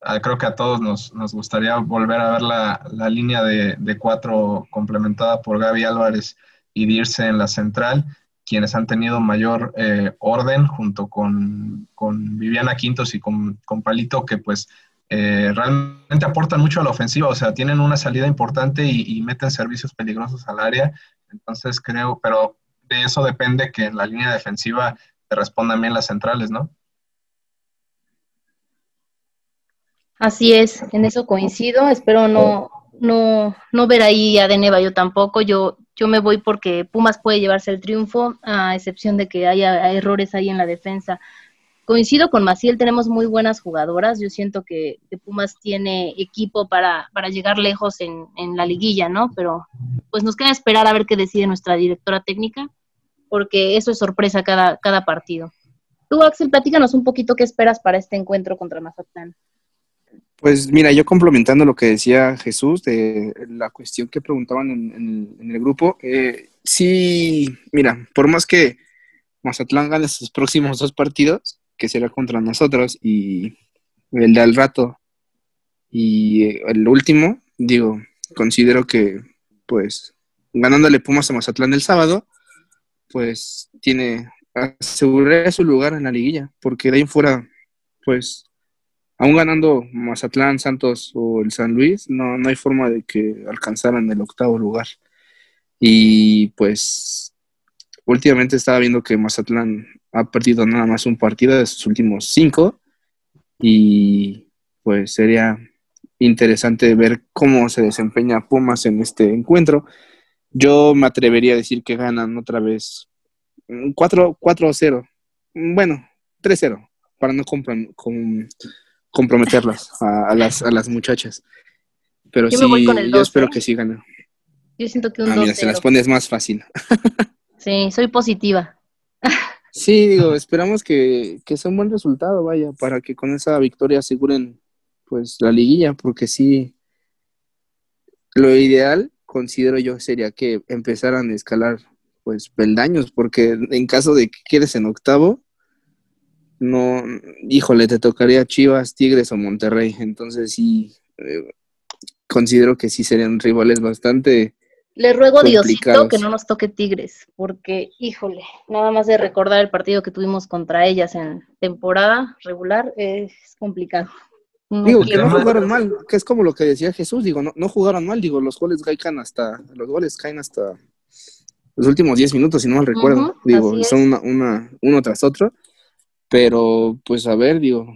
Ah, creo que a todos nos, nos, gustaría volver a ver la, la línea de, de, cuatro complementada por Gaby Álvarez y Dirce en la central quienes han tenido mayor eh, orden junto con, con, Viviana Quintos y con, con Palito, que pues eh, realmente aportan mucho a la ofensiva, o sea, tienen una salida importante y, y, meten servicios peligrosos al área. Entonces creo, pero de eso depende que en la línea defensiva te respondan bien las centrales, ¿no? Así es, en eso coincido. Espero no, no, no ver ahí a Deneva yo tampoco. Yo yo me voy porque Pumas puede llevarse el triunfo, a excepción de que haya errores ahí en la defensa. Coincido con Maciel, tenemos muy buenas jugadoras. Yo siento que, Pumas tiene equipo para, para llegar lejos en, en, la liguilla, ¿no? Pero pues nos queda esperar a ver qué decide nuestra directora técnica, porque eso es sorpresa cada, cada partido. Tú, Axel, platícanos un poquito qué esperas para este encuentro contra Mazatlán. Pues mira, yo complementando lo que decía Jesús de la cuestión que preguntaban en, el grupo, eh, sí, mira, por más que Mazatlán gane sus próximos dos partidos, que será contra nosotros y el de al rato y el último, digo, considero que pues ganándole Pumas a Mazatlán el sábado, pues tiene asegurar su lugar en la liguilla, porque de ahí en fuera, pues aún ganando Mazatlán, Santos o el San Luis, no, no hay forma de que alcanzaran el octavo lugar. Y pues últimamente estaba viendo que Mazatlán ha perdido nada más un partido de sus últimos cinco y pues sería interesante ver cómo se desempeña Pumas en este encuentro. Yo me atrevería a decir que ganan otra vez 4-0, bueno, 3-0, para no comprar con comprometerlas a, a, las, a las muchachas. Pero yo sí, yo espero que sí ganen. Yo siento que un ah, mira, se las pones más fácil. sí, soy positiva. sí, digo, esperamos que, que sea un buen resultado, vaya, para que con esa victoria aseguren pues la liguilla, porque sí, lo ideal, considero yo, sería que empezaran a escalar pues peldaños, porque en caso de que quedes en octavo, no, híjole, te tocaría Chivas, Tigres o Monterrey. Entonces sí, eh, considero que sí serían rivales bastante. Le ruego a Diosito que no nos toque Tigres, porque, híjole, nada más de recordar el partido que tuvimos contra ellas en temporada regular es complicado. No digo, que no jugaron mal, que es como lo que decía Jesús, digo, no, no jugaron mal, digo, los goles caen hasta, los goles caen hasta los últimos 10 minutos, si no mal recuerdo, uh -huh, digo, son una, una, uno tras otro, pero, pues, a ver, digo,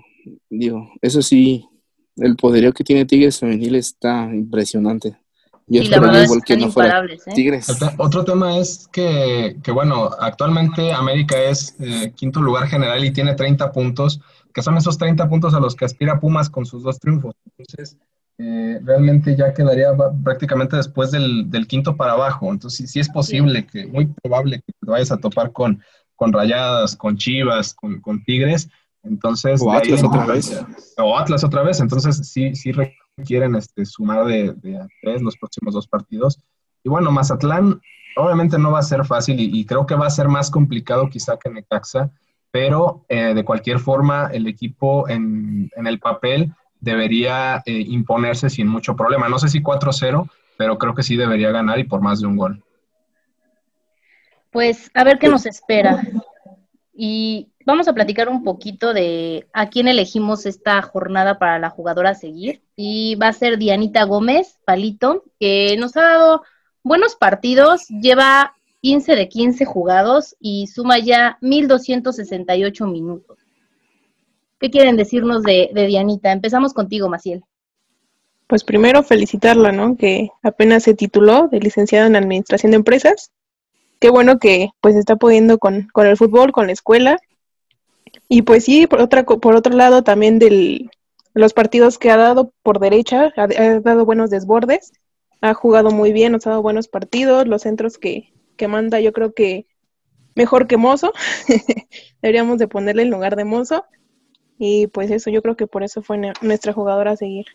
digo, eso sí, el poderío que tiene Tigres femenil está impresionante. Yo sí, espero igual que no fuera ¿eh? Tigres. Otro tema es que, que bueno, actualmente América es eh, quinto lugar general y tiene 30 puntos, que son esos 30 puntos a los que aspira Pumas con sus dos triunfos. Entonces, eh, realmente ya quedaría prácticamente después del, del, quinto para abajo. Entonces, sí, sí es posible, que muy probable que te vayas a topar con con Rayadas, con Chivas, con, con Tigres. Entonces, o Atlas ahí, otra vez. O Atlas otra vez. Entonces, sí, sí requieren este, sumar de, de a tres los próximos dos partidos. Y bueno, Mazatlán obviamente no va a ser fácil y, y creo que va a ser más complicado quizá que Necaxa, pero eh, de cualquier forma el equipo en, en el papel debería eh, imponerse sin mucho problema. No sé si 4-0, pero creo que sí debería ganar y por más de un gol. Pues a ver qué nos espera. Y vamos a platicar un poquito de a quién elegimos esta jornada para la jugadora a seguir. Y va a ser Dianita Gómez, Palito, que nos ha dado buenos partidos, lleva 15 de 15 jugados y suma ya 1.268 minutos. ¿Qué quieren decirnos de, de Dianita? Empezamos contigo, Maciel. Pues primero felicitarla, ¿no? Que apenas se tituló de licenciada en Administración de Empresas qué bueno que pues está pudiendo con, con el fútbol, con la escuela. Y pues sí, por, otra, por otro lado también de los partidos que ha dado por derecha, ha, dado buenos desbordes. ha jugado muy bien, ha dado buenos partidos, los centros que, que manda yo creo que mejor que Mozo, deberíamos de ponerle en lugar de Mozo, y pues eso, yo creo que por eso fue nuestra jugadora a seguir.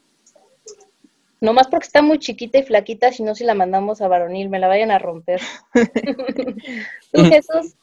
No más porque está muy chiquita y flaquita, si no, si la mandamos a varonil, me la vayan a romper. ¿Tú, Jesús?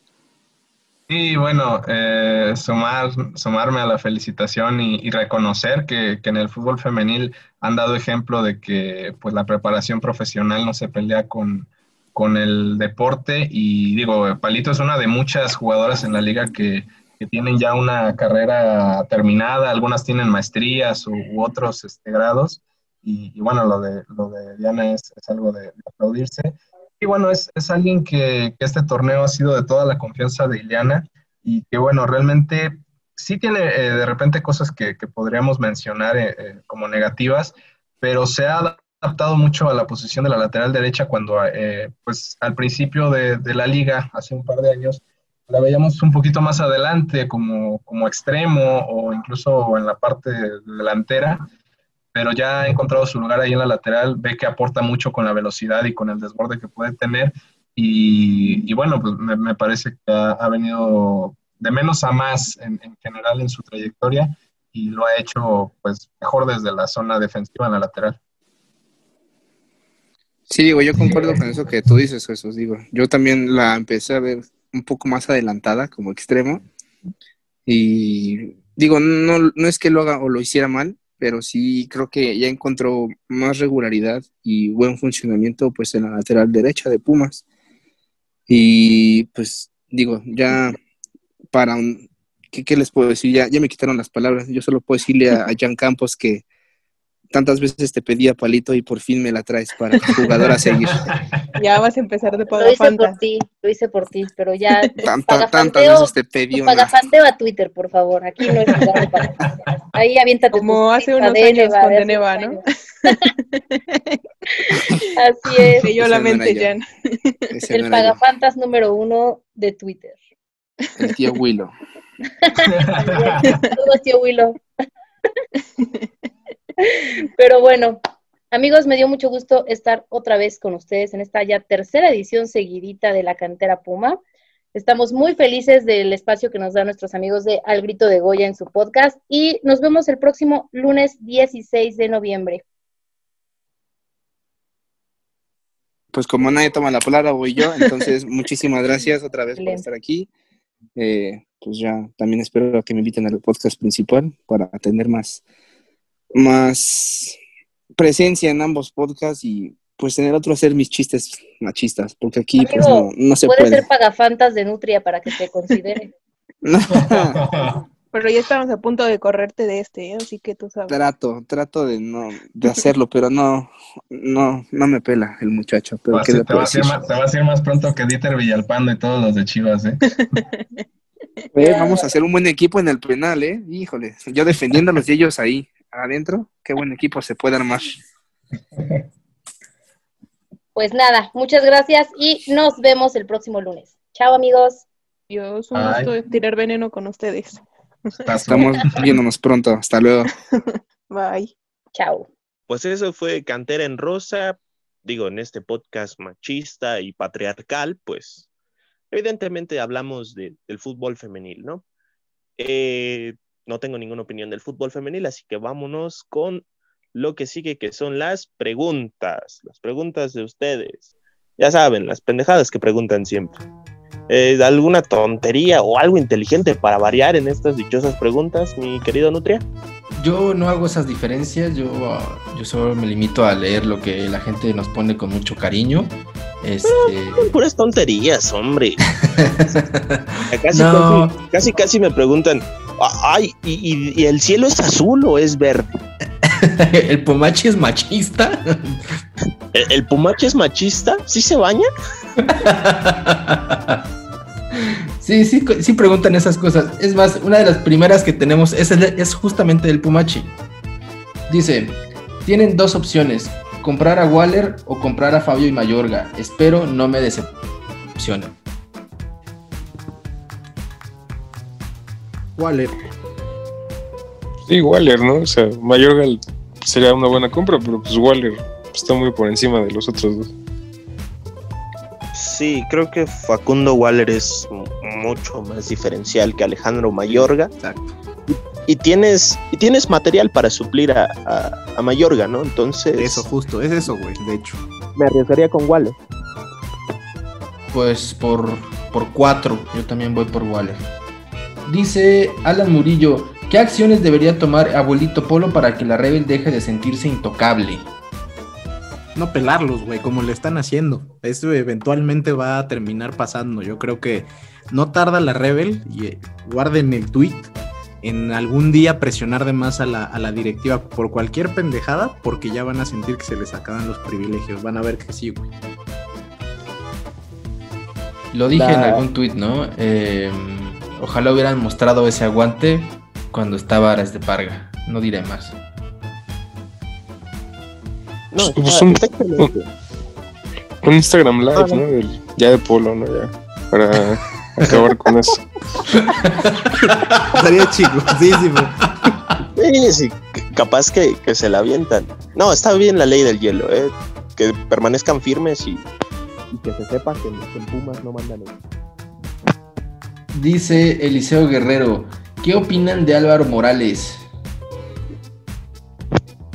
Sí, bueno, eh, sumar, sumarme a la felicitación y, reconocer que, en el fútbol femenil han dado ejemplo de que pues la preparación profesional no se pelea con, con el deporte y digo, Palito es una de muchas jugadoras en la liga que, tienen ya una carrera terminada, algunas tienen maestrías u, otros este, grados y, bueno, lo de, lo de Diana es, algo de, aplaudirse. Y bueno, es, es alguien que, que, este torneo ha sido de toda la confianza de Ileana y que bueno, realmente sí tiene eh, de repente cosas que, que podríamos mencionar eh, eh, como negativas, pero se ha adaptado mucho a la posición de la lateral derecha cuando pues al principio de, de, la liga, hace un par de años, la veíamos un poquito más adelante como, como extremo o incluso en la parte delantera pero ya ha encontrado su lugar ahí en la lateral, ve que aporta mucho con la velocidad y con el desborde que puede tener. Y, bueno, pues me, parece que ha, venido de menos a más en, general en su trayectoria y lo ha hecho pues mejor desde la zona defensiva en la lateral. Sí, digo, yo concuerdo con eso que tú dices, Jesús. Digo, yo también la empecé a ver un poco más adelantada como extremo. Y digo, no, no es que lo haga o lo hiciera mal, pero sí creo que ya encontró más regularidad y buen funcionamiento pues en la lateral derecha de Pumas. Y pues digo, ya para un... ¿Qué, les puedo decir? Ya, ya me quitaron las palabras. Yo solo puedo decirle a Jan Campos que tantas veces te pedía palito y por fin me la traes para jugador a seguir. Ya vas a empezar de Lo hice por ti, lo hice por ti, pero ya. tantas veces te pedí. Pagafanteo a Twitter, por favor. Aquí no es para Ahí aviéntate. Como hace unos años con Deneva, ¿no? Así es. Sí, yo la mente, Jan. El pagafantas número uno de Twitter. El tío Willow. Saludos, tío Willow. Pero bueno, amigos, me dio mucho gusto estar otra vez con ustedes en esta ya tercera edición seguidita de la cantera Puma. Estamos muy felices del espacio que nos dan nuestros amigos de Al Grito de Goya en su podcast y nos vemos el próximo lunes 16 de noviembre. Pues como nadie toma la palabra, voy yo. Entonces, muchísimas gracias otra vez por estar aquí. Eh, pues ya también espero que me inviten al podcast principal para tener más, más presencia en ambos podcasts y pues tener otro hacer mis chistes machistas, porque aquí pues no, no se puede. Puede ser pagafantas de Nutria para que te considere. Pero ya estamos a punto de correrte de este, ¿eh? así que tú sabes. Trato, trato de no, de hacerlo, pero no, no, no me pela el muchacho. Pero te, va a ser más, te va a ser más pronto que Dieter Villalpando y todos los de Chivas, ¿eh? vamos a hacer un buen equipo en el penal, ¿eh? Híjole, yo defendiéndolos y ellos ahí adentro, qué buen equipo se puede armar. Pues nada, muchas gracias y nos vemos el próximo lunes. Chao amigos. Dios, un gusto tirar veneno con ustedes. Estamos viéndonos pronto. Hasta luego. Bye. Chao. Pues eso fue Cantera en Rosa. Digo, en este podcast machista y patriarcal, pues evidentemente hablamos del fútbol femenil, ¿no? Eh, no tengo ninguna opinión del fútbol femenil, así que vámonos con lo que sigue, que son las preguntas, las preguntas de ustedes. Ya saben, las pendejadas que preguntan siempre. Eh, ¿Alguna tontería o algo inteligente para variar en estas dichosas preguntas, mi querido Nutria? Yo no hago esas diferencias, yo, yo solo me limito a leer lo que la gente nos pone con mucho cariño. Este... puras tonterías, hombre. casi, casi, casi, casi me preguntan, Ay, y, el cielo es azul o es verde? ¿El Pumachi es machista? ¿El, Pumachi es machista? ¿Sí se baña? Sí, sí, sí preguntan esas cosas. Es más, una de las primeras que tenemos es, es justamente el Pumachi. Dice, tienen dos opciones, comprar a Waller o comprar a Fabio y Mayorga. Espero no me decepcionen. Waller. Sí, Waller, ¿no? O sea, Mayorga sería una buena compra, pero pues Waller está muy por encima de los otros dos. Sí, creo que Facundo Waller es mucho más diferencial que Alejandro Mayorga. Exacto. Y, tienes, y tienes material para suplir a, a, Mayorga, ¿no? Entonces. Eso, justo, es eso, güey, de hecho. Me arriesgaría con Waller. Pues por, por cuatro, yo también voy por Waller. Dice Alan Murillo, ¿qué acciones debería tomar abuelito Polo para que la Rebel deje de sentirse intocable? No pelarlos, güey, como le están haciendo. Eso eventualmente va a terminar pasando. Yo creo que no tarda la Rebel y eh, guarden el tweet en algún día presionar de más a la, a la, directiva por cualquier pendejada, porque ya van a sentir que se les acaban los privilegios. Van a ver que sí, güey. Lo dije en algún tweet, ¿no? Em, ojalá hubieran mostrado ese aguante cuando estaba Aras de Parga. No diré más. No, pues un, un, Instagram Live, ¿no? ya de polo, ¿no? Ya, para acabar con eso. Estaría chingosísimo. Sí, sí, capaz que, que, se la avientan. No, está bien la ley del hielo, ¿eh? Que permanezcan firmes y, y que se sepa que, en Pumas no mandan eso. Dice Eliseo Guerrero, ¿qué opinan de Álvaro Morales?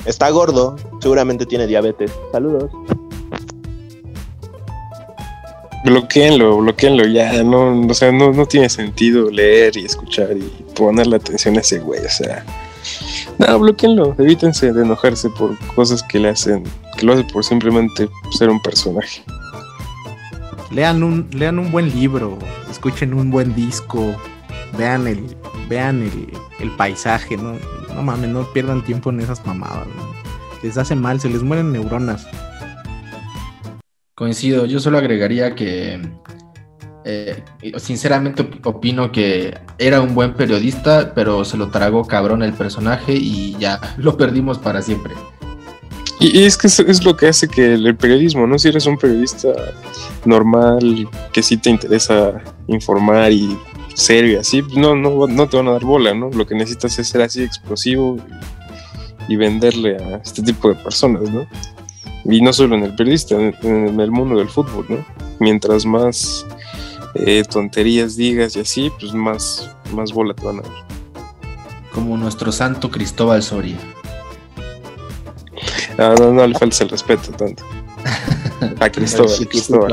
Está gordo, seguramente tiene diabetes. Saludos. Bloqueenlo, bloqueenlo ya, no, o sea, no, no tiene sentido leer y escuchar y poner la atención a ese güey, o sea, no, bloqueenlo, evítense de enojarse por cosas que le hacen, que lo hace por simplemente ser un personaje. Lean un, lean un buen libro, escuchen un buen disco, vean el, vean el, el paisaje, ¿no? No mames, no pierdan tiempo en esas mamadas. Les hace mal, se les mueren neuronas. Coincido, yo solo agregaría que eh, sinceramente opino que era un buen periodista, pero se lo tragó cabrón el personaje y ya lo perdimos para siempre. Y, es que es, lo que hace que el, periodismo, ¿no? Si eres un periodista normal, que sí te interesa informar y serio y así, no, no, no te van a dar bola, ¿no? Lo que necesitas es ser así explosivo y, venderle a este tipo de personas, ¿no? Y no solo en el periodista, en, el mundo del fútbol, ¿no? Mientras más eh, tonterías digas y así, pues más, más bola te van a dar. Como nuestro santo Cristóbal Soria. Ah, no, no le falta el respeto tanto. A Cristóbal, Cristóbal.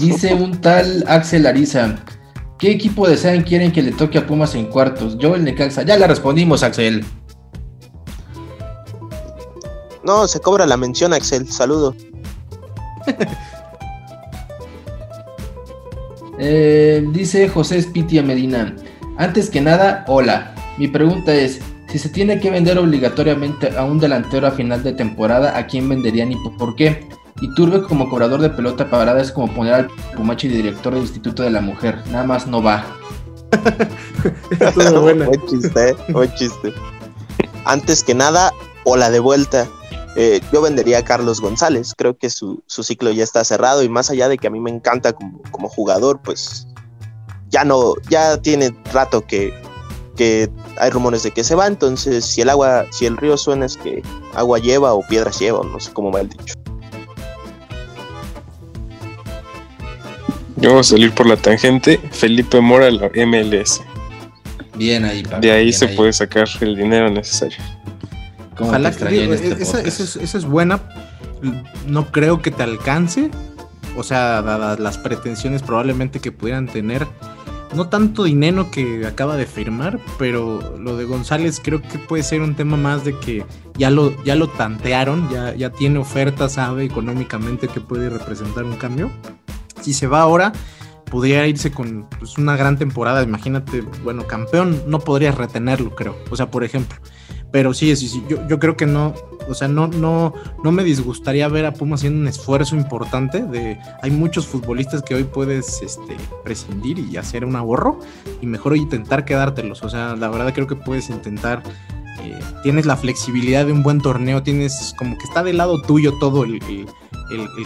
Dice un tal Axel Ariza, ¿Qué equipo desean quieren que le toque a Pumas en cuartos? Yo el Necaxa. Ya le respondimos, Axel. No, se cobra la mención, Axel. Saludo. Eh, dice José Spitia Medina. Antes que nada, hola. Mi pregunta es, si se tiene que vender obligatoriamente a un delantero a final de temporada, ¿a quién venderían y por qué? Iturbe como cobrador de pelota parada es como poner al Pumachi de director del Instituto de la Mujer. Nada más no va. Muy chiste, muy chiste. Antes que nada, o la de vuelta. Eh, yo vendería a Carlos González. Creo que su, ciclo ya está cerrado y más allá de que a mí me encanta como, como jugador, pues ya no, ya tiene rato que, que hay rumores de que se va. Entonces, si el agua, si el río suena es que agua lleva o piedras lleva, no sé cómo va el dicho. Yo voy a salir por la tangente. Felipe Mora, la MLS. Bien ahí, De ahí se puede sacar el dinero necesario. Ojalá que este esa, es, buena. No creo que te alcance. O sea, dadas las pretensiones probablemente que pudieran tener. No tanto dinero que acaba de firmar, pero lo de González creo que puede ser un tema más de que ya lo, ya lo tantearon, ya, ya tiene oferta, sabe económicamente que puede representar un cambio si se va ahora, podría irse con pues, una gran temporada. Imagínate, bueno, campeón, no podrías retenerlo, creo. O sea, por ejemplo. Pero sí, sí, sí, yo, yo creo que no, o sea, no, no, no me disgustaría ver a Puma haciendo un esfuerzo importante. De, hay muchos futbolistas que hoy puedes este, prescindir y hacer un ahorro y mejor intentar quedártelos. O sea, la verdad creo que puedes intentar. Eh, tienes la flexibilidad de un buen torneo, tienes como que está del lado tuyo todo el el,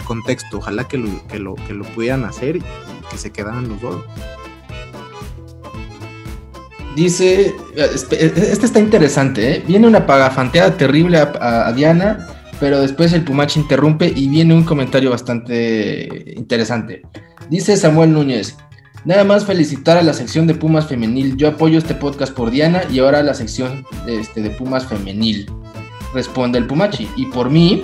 contexto. Ojalá que lo, que, lo, que lo pudieran hacer y que se quedaran los dos. Dice, este está interesante, ¿eh? viene una pagafanteada terrible a, Diana pero después el Pumachi interrumpe y viene un comentario bastante interesante. Dice Samuel Núñez, nada más felicitar a la sección de Pumas Femenil. Yo apoyo este podcast por Diana y ahora la sección este, de Pumas Femenil. Responde el Pumachi. Y por mí,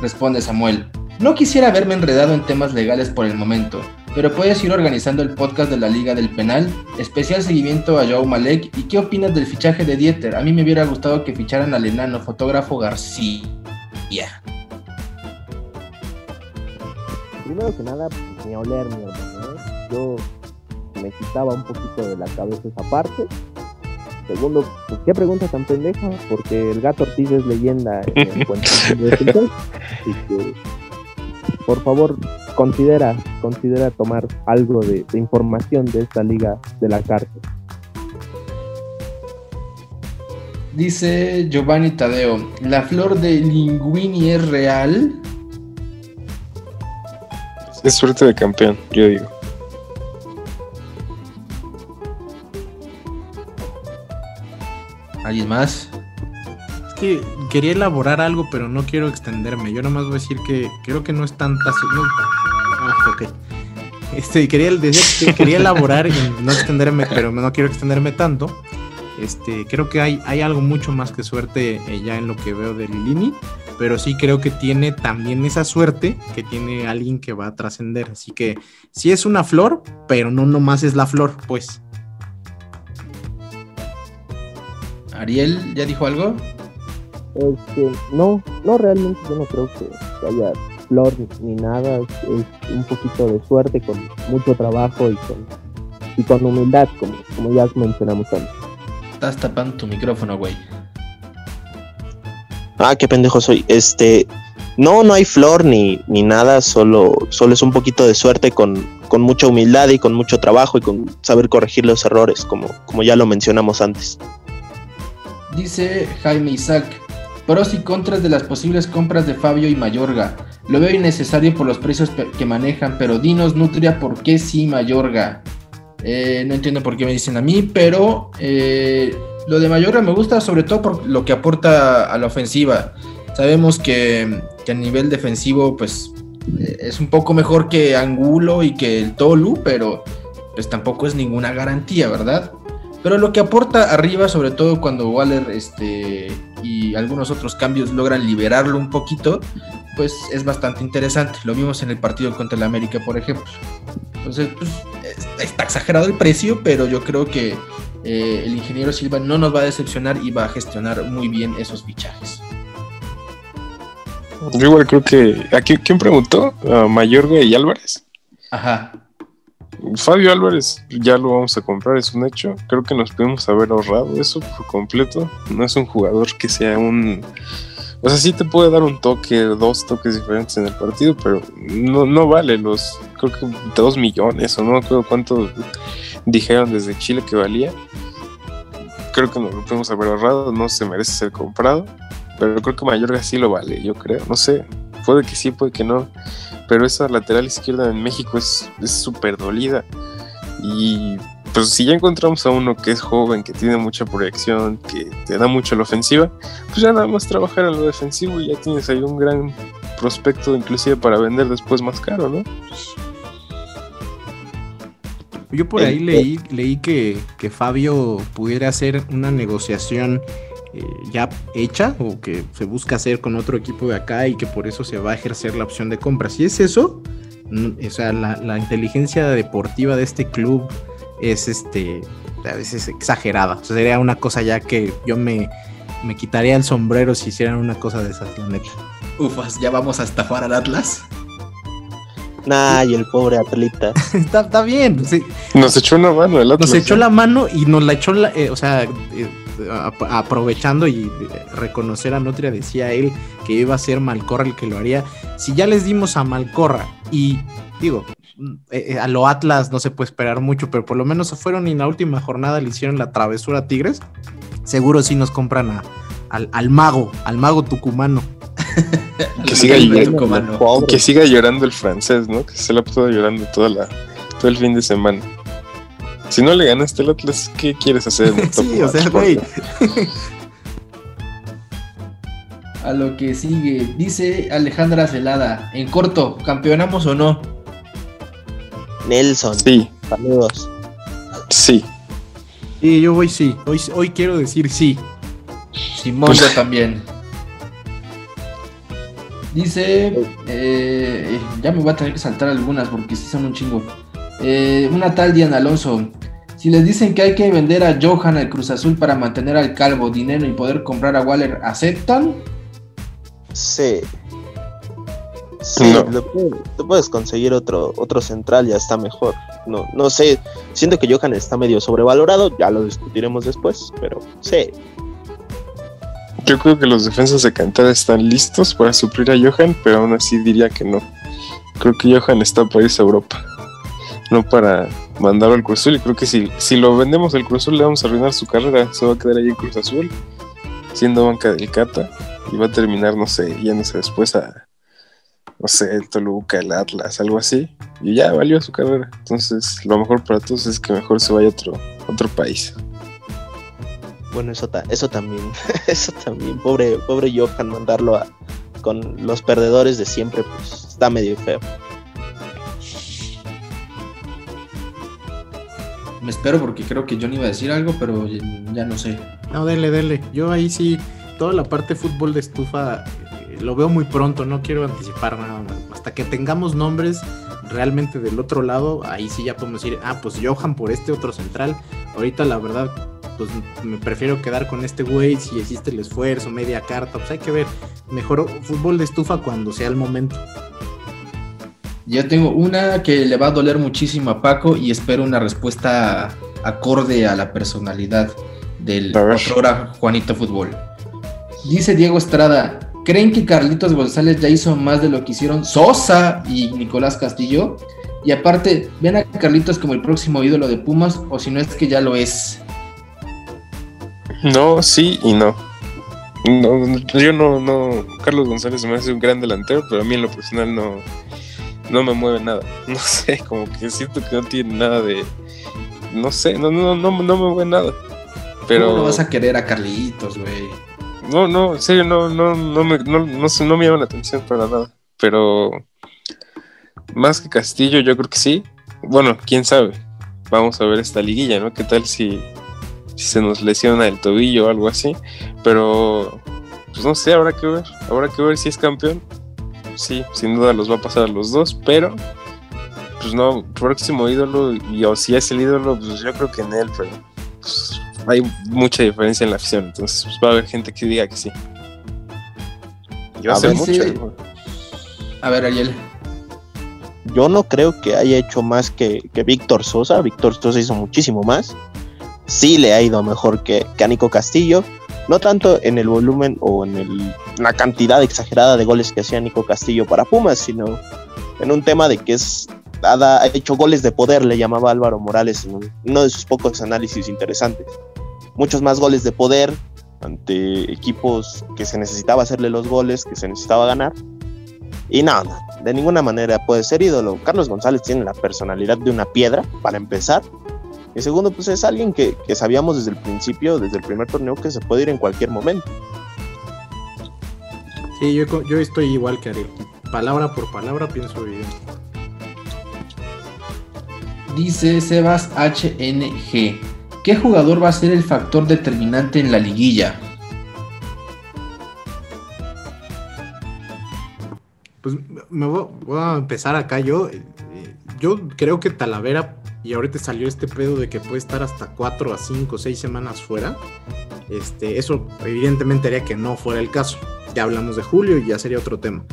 responde Samuel. No quisiera verme enredado en temas legales por el momento, pero puedes ir organizando el podcast de la Liga del Penal, especial seguimiento a Joao Malek. ¿Y qué opinas del fichaje de Dieter? A mí me hubiera gustado que ficharan al enano fotógrafo García. Primero que nada, pues, ni oler, mi hermano. ¿eh? Yo me quitaba un poquito de la cabeza esa parte. Segundo, pues, ¿qué pregunta tan pendeja? Porque el gato Ortiz es leyenda en Así que, por favor, considera, considera tomar algo de, de información de esta liga de la cárcel. Dice Giovanni Tadeo, ¿la flor de Linguini es real? Es suerte de campeón, yo digo. ¿Alguien más? Es que quería elaborar algo, pero no quiero extenderme. Yo nomás voy a decir que creo que no es tanta... No, ah, ok. Este, quería decir que quería elaborar y no extenderme, pero no quiero extenderme tanto. Este, creo que hay, hay algo mucho más que suerte eh, ya en lo que veo de Lilini, pero sí creo que tiene también esa suerte que tiene alguien que va a trascender. Así que sí es una flor, pero no nomás es la flor, pues. Ariel, ¿ya dijo algo? Este, no, no, realmente yo no creo que haya flor ni nada. Es, es un poquito de suerte con mucho trabajo y con, y con humildad, como, como ya mencionamos antes. Estás tapando tu micrófono, güey. Ah, qué pendejo soy. Este, no, no hay flor ni, ni nada, solo, solo es un poquito de suerte con, con mucha humildad y con mucho trabajo y con saber corregir los errores, como, como ya lo mencionamos antes. Dice Jaime Isaac, pros y contras de las posibles compras de Fabio y Mayorga. Lo veo innecesario por los precios que manejan, pero dinos, Nutria, ¿por qué sí Mayorga? Eh, no entiendo por qué me dicen a mí, pero eh, lo de Mayorga me gusta sobre todo por lo que aporta a la ofensiva. Sabemos que, a nivel defensivo, pues eh, es un poco mejor que Angulo y que el Tolu, pero pues tampoco es ninguna garantía, ¿verdad? Pero lo que aporta arriba, sobre todo cuando Waller este, y algunos otros cambios logran liberarlo un poquito, pues es bastante interesante. Lo vimos en el partido contra el América, por ejemplo. Entonces, pues, está exagerado el precio, pero yo creo que eh, el ingeniero Silva no nos va a decepcionar y va a gestionar muy bien esos fichajes. Yo igual creo que. ¿Aquí quién preguntó? ¿A Mayorga y Álvarez? Ajá. Fabio Álvarez ya lo vamos a comprar, es un hecho. Creo que nos pudimos haber ahorrado eso por completo. No es un jugador que sea un. O sea, sí te puede dar un toque, dos toques diferentes en el partido, pero no, no vale los, creo que dos millones o no acuerdo cuánto dijeron desde Chile que valía. Creo que nos lo podemos haber ahorrado, no se merece ser comprado, pero creo que Mayorga sí lo vale, yo creo, no sé, puede que sí, puede que no, pero esa lateral izquierda en México es súper dolida y pues si ya encontramos a uno que es joven, que tiene mucha proyección, que te da mucho la ofensiva, pues ya nada más trabajar en lo defensivo y ya tienes ahí un gran prospecto inclusive para vender después más caro, ¿no? Yo por ahí leí, leí que, que Fabio pudiera hacer una negociación eh, ya hecha o que se busca hacer con otro equipo de acá y que por eso se va a ejercer la opción de compra. Si es eso, o sea, la, la inteligencia deportiva de este club es este a veces exagerada. O sea, sería una cosa ya que yo me, me quitaría el sombrero si hicieran una cosa de esas, la neta. Ufas, ya vamos a estafar al Atlas. Nah, y el pobre atleta. está, está, bien. Sí. Nos echó una mano el Atlas. Nos echó la mano y nos la echó, la, eh, o sea, eh, aprovechando y reconocer a Nutria, decía él que iba a ser Malcorra el que lo haría. Si ya les dimos a Malcorra y digo, eh, a lo Atlas no se puede esperar mucho, pero por lo menos se fueron y en la última jornada le hicieron la travesura a Tigres. Seguro sí nos compran a, al, al, mago, al mago tucumano. que, siga llorando, que siga llorando el francés, ¿no? Que se la pasado llorando toda la, todo el fin de semana. Si no le ganaste al Atlas, ¿qué quieres hacer? sí, o sea, güey. a lo que sigue. Dice Alejandra Celada, en corto, ¿campeonamos o no? Nelson. Sí. Saludos. Sí. Sí, yo voy sí. Hoy, hoy quiero decir sí. Simón, yo también. Dice, eh, ya me voy a tener que saltar algunas porque sí son un chingo. Eh, una tal Diana Alonso. Si les dicen que hay que vender a Johan al Cruz Azul para mantener al Calvo dinero y poder comprar a Waller, ¿aceptan? Sí. Sí, No. lo puedes- conseguir otro, otro central, ya está mejor. No, no sé, siento que Johan está medio sobrevalorado, ya lo discutiremos después, pero sí. Yo creo que los defensas de Cantera están listos para suplir a Johan, pero aún así diría que no. Creo que Johan está para irse a Europa, no para mandarlo al Cruz Azul. Y creo que si, si lo vendemos al Cruz Azul, le vamos a arruinar su carrera. Se va a quedar ahí en Cruz Azul, siendo banca del Cata, y va a terminar, no sé, yéndose después a, no sé, Toluca, el Atlas, algo así. Y ya valió su carrera. Entonces, lo mejor para todos es que mejor se vaya a otro, otro país. Bueno, eso, eso también, eso también, pobre, pobre Johan, mandarlo a, con los perdedores de siempre, pues está medio feo. Espero porque creo que John iba a decir algo, pero ya, no sé. No, dele, dele. Yo ahí sí, toda la parte fútbol de estufa eh, lo veo muy pronto, no quiero anticipar nada. Hasta que tengamos nombres realmente del otro lado, ahí sí ya podemos decir, ah, pues Johan por este otro central. Ahorita la verdad, pues me prefiero quedar con este güey si existe el esfuerzo, media carta, pues hay que ver. Mejor fútbol de estufa cuando sea el momento. Yo tengo una que le va a doler muchísimo a Paco y espero una respuesta acorde a la personalidad del otrora Juanito Fútbol. Dice Diego Estrada, ¿creen que Carlitos González ya hizo más de lo que hicieron Sosa y Nicolás Castillo? Y aparte, ¿ven a Carlitos como el próximo ídolo de Pumas o si no es que ya lo es? No, sí y no. No, yo no, no. Carlos González me hace un gran delantero, pero a mí en lo personal no, no me mueve nada. No sé, como que siento que no tiene nada de. No sé, no, no, no, no me mueve nada. Pero. ¿Cómo no vas a querer a Carlitos, güey? No, no, en serio, no, no, no me, no, no, sé, no me llama la atención para nada. Pero más que Castillo, yo creo que sí. Bueno, quién sabe. Vamos a ver esta liguilla, ¿no? ¿Qué tal si, si se nos lesiona el tobillo o algo así? Pero, pues no sé, habrá que ver. Habrá que ver si es campeón. Sí, sin duda los va a pasar a los dos, pero pues no, próximo ídolo, y o si es el ídolo, pues yo creo que en él, pero pues, hay mucha diferencia en la afición, entonces pues, va a haber gente que diga que sí. Y va a, ver, mucho. sí. A ver, Ariel. Yo no creo que haya hecho más que, que Víctor Sosa. Víctor Sosa hizo muchísimo más. Sí le ha ido mejor que, que a Nico Castillo. No tanto en el volumen o en la cantidad exagerada de goles que hacía Nico Castillo para Pumas, sino en un tema de que es ha, hecho goles de poder, le llamaba Álvaro Morales en un- uno de sus pocos análisis interesantes. Muchos más goles de poder ante equipos que se necesitaba hacerle los goles, que se necesitaba ganar. Y no, de ninguna manera puede ser ídolo. Carlos González tiene la personalidad de una piedra, para empezar. Y segundo, pues es alguien que, que sabíamos desde el principio, desde el primer torneo, que se puede ir en cualquier momento. Sí, yo, yo estoy igual que Ariel. Palabra por palabra pienso evidente. Dice Sebas HNG. ¿Qué jugador va a ser el factor determinante en la liguilla? Pues me voy, voy a empezar acá yo. eh, Yo creo que Talavera, y ahorita salió este pedo de que puede estar hasta 4 a 5 o 6 semanas fuera. Este, eso evidentemente haría que no fuera el caso. Ya hablamos de Julio y ya sería otro tema.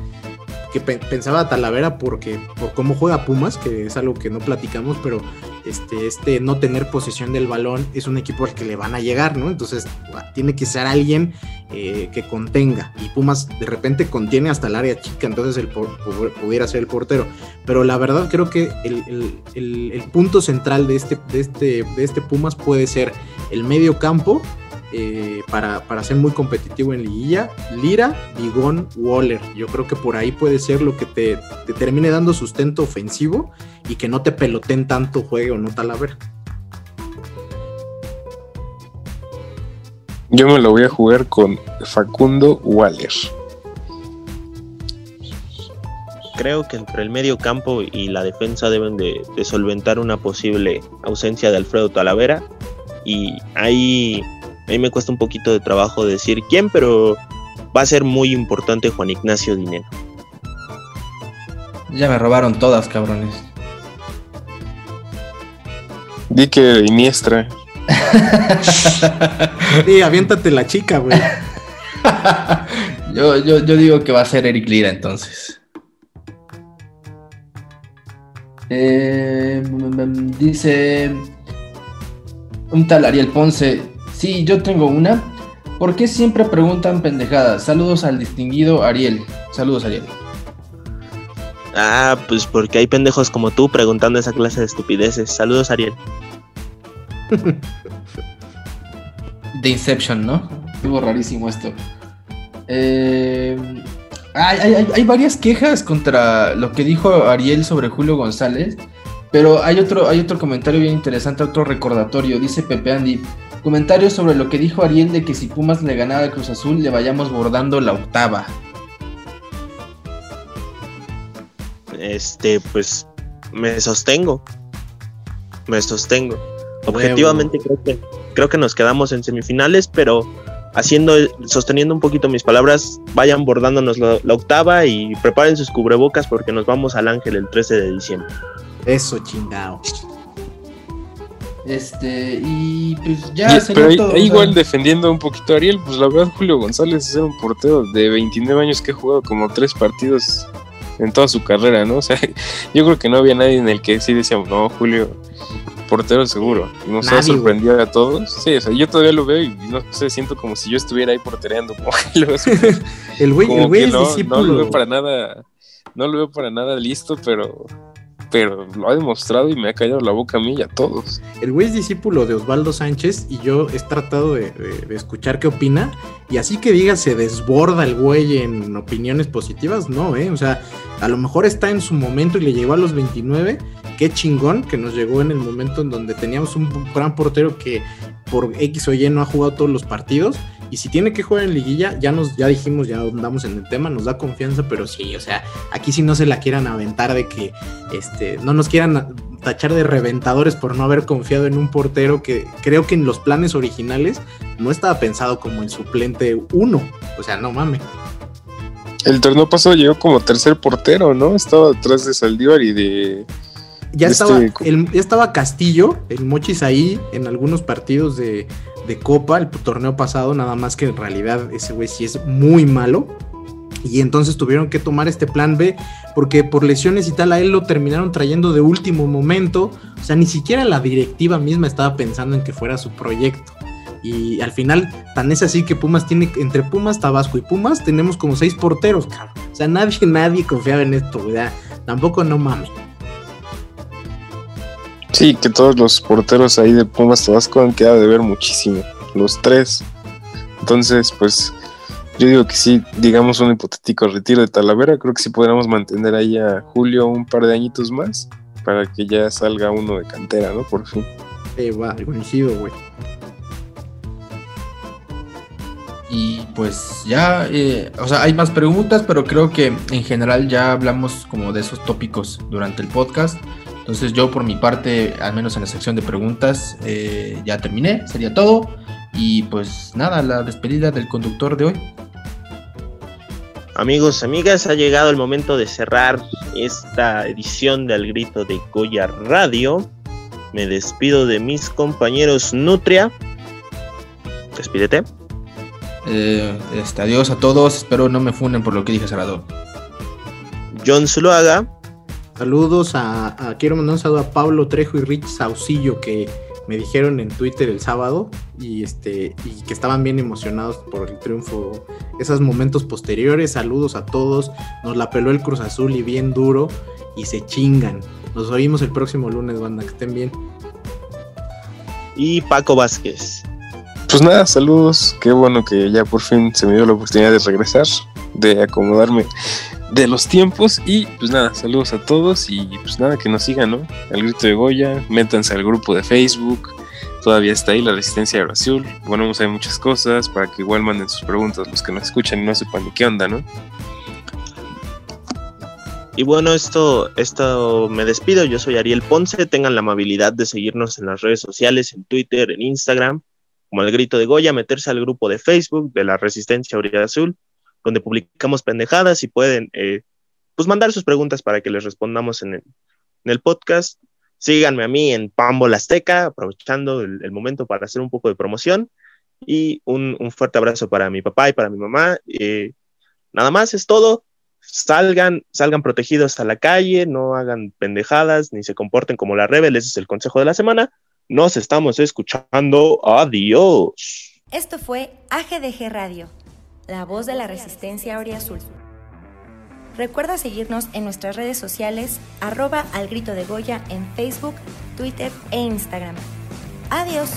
Que pe- pensaba Talavera porque por cómo juega Pumas, que es algo que no platicamos, pero este, este no tener posesión del balón es un equipo al que le van a llegar, ¿no? Entonces tiene que ser alguien eh, que contenga. Y Pumas de repente contiene hasta el área chica, entonces el pudiera ser el portero. Pero la verdad creo que el, el- el- el punto central de este, de, este, de este Pumas puede ser el medio campo. Eh, para, para ser muy competitivo en liguilla, Lira, Bigón, Waller. Yo creo que por ahí puede ser lo que te, te termine dando sustento ofensivo y que no te peloten tanto juegue o no Talavera. Yo me lo voy a jugar con Facundo Waller. creo que entre el medio campo y la defensa deben de, solventar una posible ausencia de Alfredo Talavera. Y ahí, ahí me cuesta un poquito de trabajo decir quién, pero va a ser muy importante Juan Ignacio Dinero. Ya me robaron todas, cabrones. Di que Iniestra. sí, aviéntate la chica, güey. yo, yo, yo digo que va a ser Eric Lira entonces. Eh, dice un tal Ariel Ponce. Sí, yo tengo una. ¿Por qué siempre preguntan pendejadas? Saludos al distinguido Ariel. Saludos, Ariel. Ah, pues porque hay pendejos como tú preguntando esa clase de estupideces. Saludos, Ariel. The Inception, ¿no? Estuvo rarísimo esto. Eh, hay, varias quejas contra lo que dijo Ariel sobre Julio González, pero hay otro, hay otro comentario bien interesante, otro recordatorio. Dice Pepe Andy, comentario sobre lo que dijo Ariel de que si Pumas le ganaba a Cruz Azul le vayamos bordando la octava. Este, pues me sostengo. Me sostengo. Objetivamente creo que, creo que nos quedamos en semifinales, pero haciendo, sosteniendo un poquito mis palabras, vayan bordándonos la, octava y preparen sus cubrebocas porque nos vamos al Ángel el 13 de diciembre. Eso, chingado. Este, y pues ya pero igual defendiendo un poquito a Ariel, pues la verdad Julio González es un portero de 29 años que ha jugado como tres partidos en toda su carrera, ¿no? O sea, yo creo que no había nadie en el que sí decíamos, no, Julio, portero seguro. Nos ha sorprendido a todos. Sí, o sea, yo todavía lo veo y no sé, siento como si yo estuviera ahí portereando. Como el güey, el güey es no, discípulo. No lo veo para nada, no lo veo para nada listo, pero pero lo ha demostrado y me ha callado la boca a mí y a todos. El güey es discípulo de Osvaldo Sánchez y yo he tratado de, escuchar qué opina y así que diga se desborda el güey en opiniones positivas, no, ¿eh? O sea, a lo mejor está en su momento y le llegó a los 29, qué chingón que nos llegó en el momento en donde teníamos un gran portero que por X o Y no ha jugado todos los partidos y si tiene que jugar en liguilla, ya nos, ya dijimos, ya andamos en el tema, nos da confianza, pero sí, o sea, aquí sí no se la quieran aventar de que este, no nos quieran tachar de reventadores por no haber confiado en un portero que creo que en los planes originales no estaba pensado como el suplente uno. O sea, no mames. El torneo pasado llegó como tercer portero, ¿no? Estaba detrás de Saldívar y de. Ya, estaba, este ya estaba Castillo, el Mochis ahí en algunos partidos de, de Copa el torneo pasado, nada más que en realidad ese güey sí es muy malo. Y entonces tuvieron que tomar este plan B porque por lesiones y tal a él lo terminaron trayendo de último momento. O sea, ni siquiera la directiva misma estaba pensando en que fuera su proyecto. Y al final, tan es así que Pumas tiene, entre Pumas, Tabasco y Pumas, tenemos como seis porteros, cabrón. O sea, nadie, nadie confiaba en esto, ¿verdad? Tampoco no mames. Sí, que todos los porteros ahí de Pumas Tabasco han quedado de ver muchísimo. Los tres. Entonces, pues, yo digo que sí, digamos un hipotético retiro de Talavera, creo que sí podríamos mantener ahí a Julio un par de añitos más para que ya salga uno de cantera, ¿no? Por fin. Eh, va, coincido, güey. Y pues ya, eh, o sea, hay más preguntas, pero creo que en general ya hablamos como de esos tópicos durante el podcast. Entonces yo por mi parte, al menos en la sección de preguntas, eh, ya terminé, sería todo. Y pues nada, la despedida del conductor de hoy. Amigos, amigas, ha llegado el momento de cerrar esta edición de Al Grito de Goya Radio. Me despido de mis compañeros Nutria. Despídete. Eh, este, adiós a todos, espero no me funen por lo que dije Salvador. John Zuluaga. Saludos a, quiero mandar un saludo a Pablo Trejo y Rich Saucillo que me dijeron en Twitter el sábado y este y que estaban bien emocionados por el triunfo. Esos momentos posteriores, saludos a todos. Nos la peló el Cruz Azul y bien duro y se chingan. Nos oímos el próximo lunes, banda, que estén bien. Y Paco Vázquez. Pues nada, saludos. Qué bueno que ya por fin se me dio la oportunidad de regresar, de acomodarme de los tiempos. Y pues nada, saludos a todos y pues nada, que nos sigan, ¿no? Al grito de Goya, métanse al grupo de Facebook. Todavía está ahí la resistencia de Brasil. Bueno, vamos a ver muchas cosas para que igual manden sus preguntas los que nos escuchan y no sepan ni qué onda, ¿no? Y bueno, esto, esto me despido. Yo soy Ariel Ponce. Tengan la amabilidad de seguirnos en las redes sociales, en Twitter, en Instagram, como el grito de Goya, meterse al grupo de Facebook de la Resistencia Aurea Azul, donde publicamos pendejadas y pueden eh, pues mandar sus preguntas para que les respondamos en el, podcast. Síganme a mí en Pambo Azteca, aprovechando el, momento para hacer un poco de promoción. Y un, fuerte abrazo para mi papá y para mi mamá. Eh, nada más es todo. Salgan, salgan protegidos a la calle, no hagan pendejadas ni se comporten como la rebel. Ese es el consejo de la semana. Nos estamos escuchando. Adiós. Esto fue AGDG Radio, la voz de la resistencia Azul. Recuerda seguirnos en nuestras redes sociales, arroba al grito de Goya en Facebook, Twitter e Instagram. Adiós.